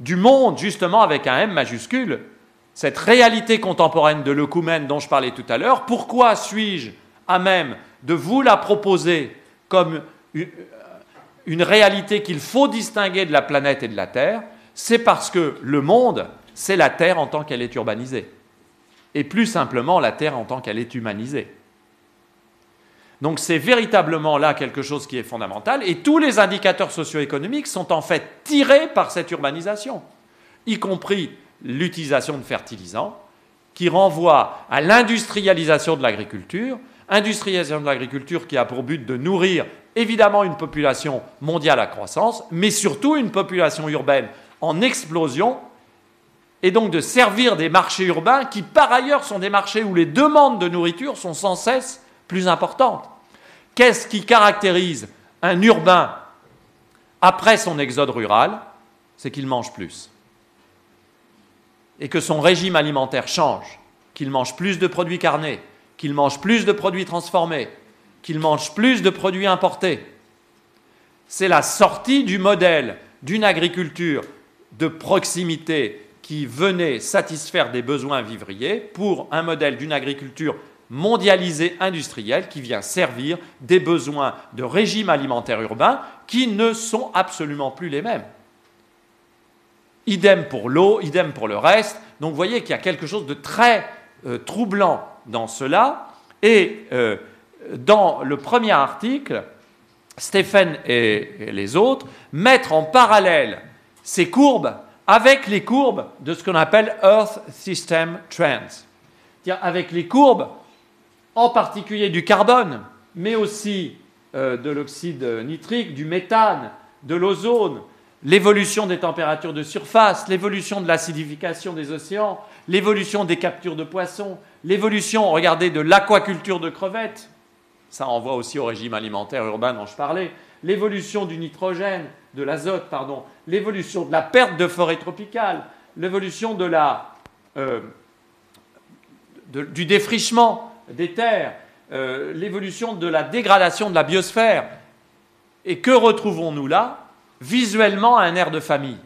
du monde, justement, avec un M majuscule, cette réalité contemporaine de l'œcumène dont je parlais tout à l'heure. Pourquoi suis-je à même de vous la proposer comme une réalité qu'il faut distinguer de la planète et de la Terre? C'est parce que le monde, c'est la Terre en tant qu'elle est urbanisée. Et plus simplement, la Terre en tant qu'elle est humanisée. Donc c'est véritablement là quelque chose qui est fondamental et tous les indicateurs socio-économiques sont en fait tirés par cette urbanisation, y compris l'utilisation de fertilisants qui renvoie à l'industrialisation de l'agriculture, industrialisation de l'agriculture qui a pour but de nourrir évidemment une population mondiale à croissance, mais surtout une population urbaine en explosion, et donc de servir des marchés urbains qui par ailleurs sont des marchés où les demandes de nourriture sont sans cesse plus importantes. Qu'est-ce qui caractérise un urbain après son exode rural? C'est qu'il mange plus. Et que son régime alimentaire change, qu'il mange plus de produits carnés, qu'il mange plus de produits transformés, qu'il mange plus de produits importés. C'est la sortie du modèle d'une agriculture de proximité qui venait satisfaire des besoins vivriers pour un modèle d'une agriculture mondialisé industriel qui vient servir des besoins de régime alimentaire urbain qui ne sont absolument plus les mêmes. Idem pour l'eau, idem pour le reste. Donc vous voyez qu'il y a quelque chose de très euh, troublant dans cela. Et euh, dans le premier article, Stéphane et, les autres mettent en parallèle ces courbes avec les courbes de ce qu'on appelle Earth System Trends. Avec les courbes en particulier du carbone, mais aussi euh, de l'oxyde nitrique, du méthane, de l'ozone, l'évolution des températures de surface, l'évolution de l'acidification des océans, l'évolution des captures de poissons, l'évolution, regardez, de l'aquaculture de crevettes, ça renvoie aussi au régime alimentaire urbain dont je parlais, l'évolution du nitrogène, de l'azote, pardon, l'évolution de la perte de forêt tropicale, l'évolution de la, euh, du défrichement, des terres, euh, l'évolution de la dégradation de la biosphère. Et que retrouvons-nous là? Visuellement un air de famille.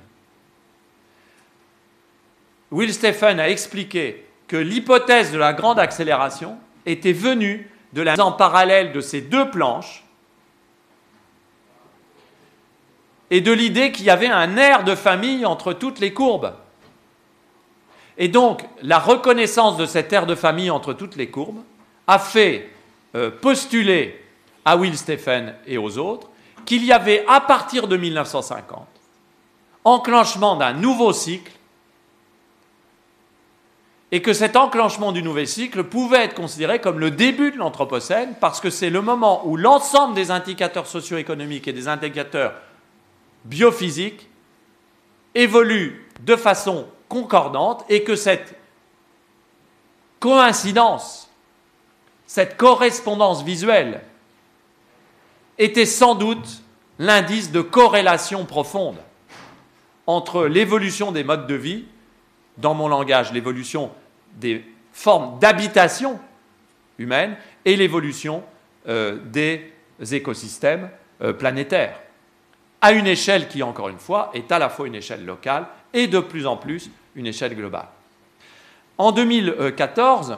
Will Stephen a expliqué que l'hypothèse de la grande accélération était venue de la mise en parallèle de ces deux planches et de l'idée qu'il y avait un air de famille entre toutes les courbes. Et donc, la reconnaissance de cet air de famille entre toutes les courbes a fait euh, postuler à Will Stephen et aux autres qu'il y avait à partir de 1950 enclenchement d'un nouveau cycle et que cet enclenchement du nouveau cycle pouvait être considéré comme le début de l'Anthropocène parce que c'est le moment où l'ensemble des indicateurs socio-économiques et des indicateurs biophysiques évoluent de façon concordante et que cette coïncidence cette correspondance visuelle était sans doute l'indice de corrélation profonde entre l'évolution des modes de vie, dans mon langage, l'évolution des formes d'habitation humaine et l'évolution euh, des écosystèmes euh, planétaires, à une échelle qui, encore une fois, est à la fois une échelle locale et de plus en plus une échelle globale. En 2014,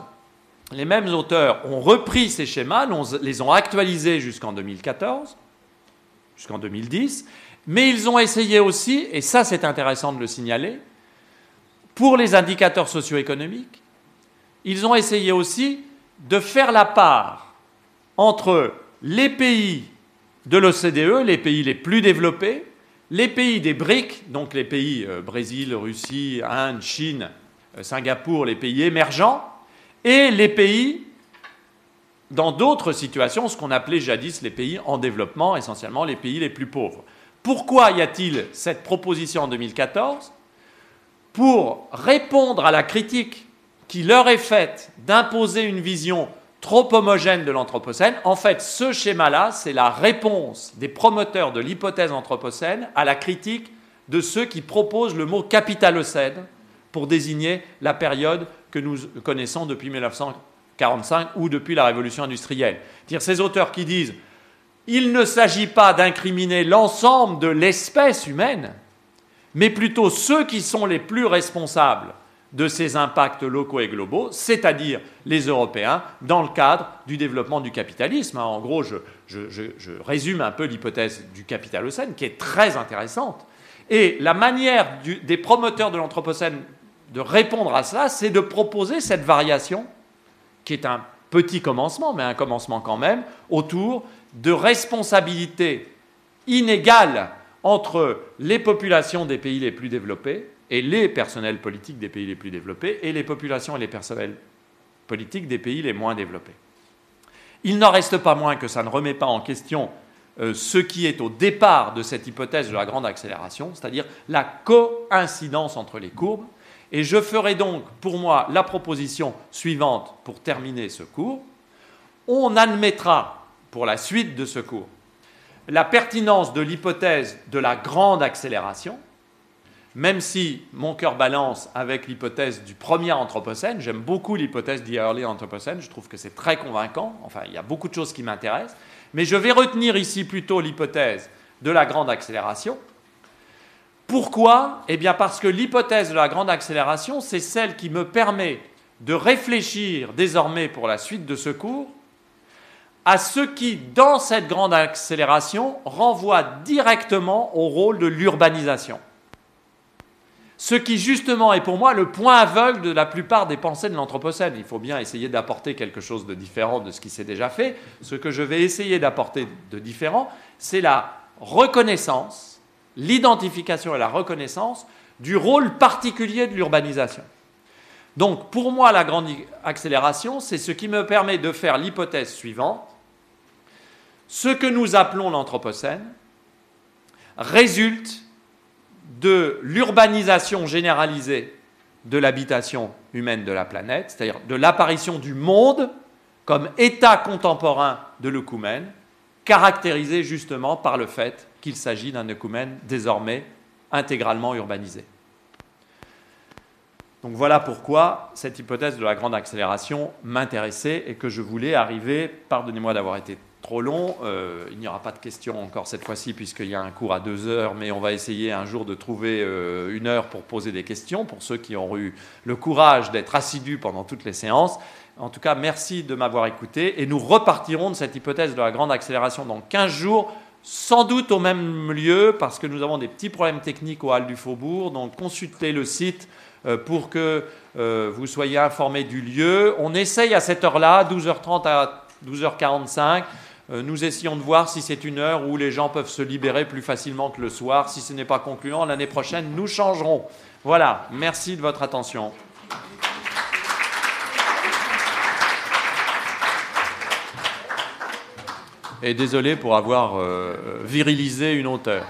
les mêmes auteurs ont repris ces schémas, les ont actualisés jusqu'en 2014, jusqu'en 2010, mais ils ont essayé aussi, et ça c'est intéressant de le signaler, pour les indicateurs socio-économiques, ils ont essayé aussi de faire la part entre les pays de l'OCDE, les pays les plus développés, les pays des BRIC, donc les pays euh, Brésil, Russie, Inde, Chine, euh, Singapour, les pays émergents, et les pays dans d'autres situations, ce qu'on appelait jadis les pays en développement, essentiellement les pays les plus pauvres. Pourquoi y a-t-il cette proposition en 2014 Pour répondre à la critique qui leur est faite d'imposer une vision trop homogène de l'Anthropocène. En fait, ce schéma-là, c'est la réponse des promoteurs de l'hypothèse Anthropocène à la critique de ceux qui proposent le mot capitalocène pour désigner la période que nous connaissons depuis 1945 ou depuis la révolution industrielle. Dire ces auteurs qui disent il ne s'agit pas d'incriminer l'ensemble de l'espèce humaine, mais plutôt ceux qui sont les plus responsables de ces impacts locaux et globaux, c'est-à-dire les Européens, dans le cadre du développement du capitalisme. En gros, je, résume un peu l'hypothèse du capitalocène, qui est très intéressante. Et la manière des promoteurs de l'Anthropocène de répondre à cela, c'est de proposer cette variation, qui est un petit commencement, mais un commencement quand même, autour de responsabilités inégales entre les populations des pays les plus développés et les personnels politiques des pays les plus développés et les populations et les personnels politiques des pays les moins développés. Il n'en reste pas moins que ça ne remet pas en question ce qui est au départ de cette hypothèse de la grande accélération, c'est-à-dire la coïncidence entre les courbes. Et je ferai donc pour moi la proposition suivante pour terminer ce cours. On admettra pour la suite de ce cours la pertinence de l'hypothèse de la grande accélération, même si mon cœur balance avec l'hypothèse du premier Anthropocène, j'aime beaucoup l'hypothèse du early Anthropocène, je trouve que c'est très convaincant, enfin il y a beaucoup de choses qui m'intéressent, mais je vais retenir ici plutôt l'hypothèse de la grande accélération. Pourquoi? Eh bien parce que l'hypothèse de la grande accélération, c'est celle qui me permet de réfléchir désormais pour la suite de ce cours à ce qui, dans cette grande accélération, renvoie directement au rôle de l'urbanisation. Ce qui justement est pour moi le point aveugle de la plupart des pensées de l'Anthropocène. Il faut bien essayer d'apporter quelque chose de différent de ce qui s'est déjà fait. Ce que je vais essayer d'apporter de différent, c'est la reconnaissance, l'identification et la reconnaissance du rôle particulier de l'urbanisation. Donc pour moi, la grande accélération, c'est ce qui me permet de faire l'hypothèse suivante. Ce que nous appelons l'Anthropocène résulte de l'urbanisation généralisée de l'habitation humaine de la planète, c'est-à-dire de l'apparition du monde comme état contemporain de l'œcumène, caractérisé justement par le fait qu'il s'agit d'un œcumène désormais intégralement urbanisé. Donc voilà pourquoi cette hypothèse de la grande accélération m'intéressait et que je voulais arriver, pardonnez-moi d'avoir été trop long. Euh, il n'y aura pas de questions encore cette fois-ci puisqu'il y a un cours à deux heures, mais on va essayer un jour de trouver euh, une heure pour poser des questions pour ceux qui ont eu le courage d'être assidus pendant toutes les séances. En tout cas, merci de m'avoir écouté et nous repartirons de cette hypothèse de la grande accélération dans 15 jours, sans doute au même lieu parce que nous avons des petits problèmes techniques au Hall du Faubourg. Donc consultez le site euh, pour que vous soyez informés du lieu. On essaye à cette heure-là, 12h30 à 12h45. Euh, nous essayons de voir si c'est une heure où les gens peuvent se libérer plus facilement que le soir. Si ce n'est pas concluant, l'année prochaine, nous changerons. Voilà, merci de votre attention. Et désolé pour avoir euh, virilisé une hauteur.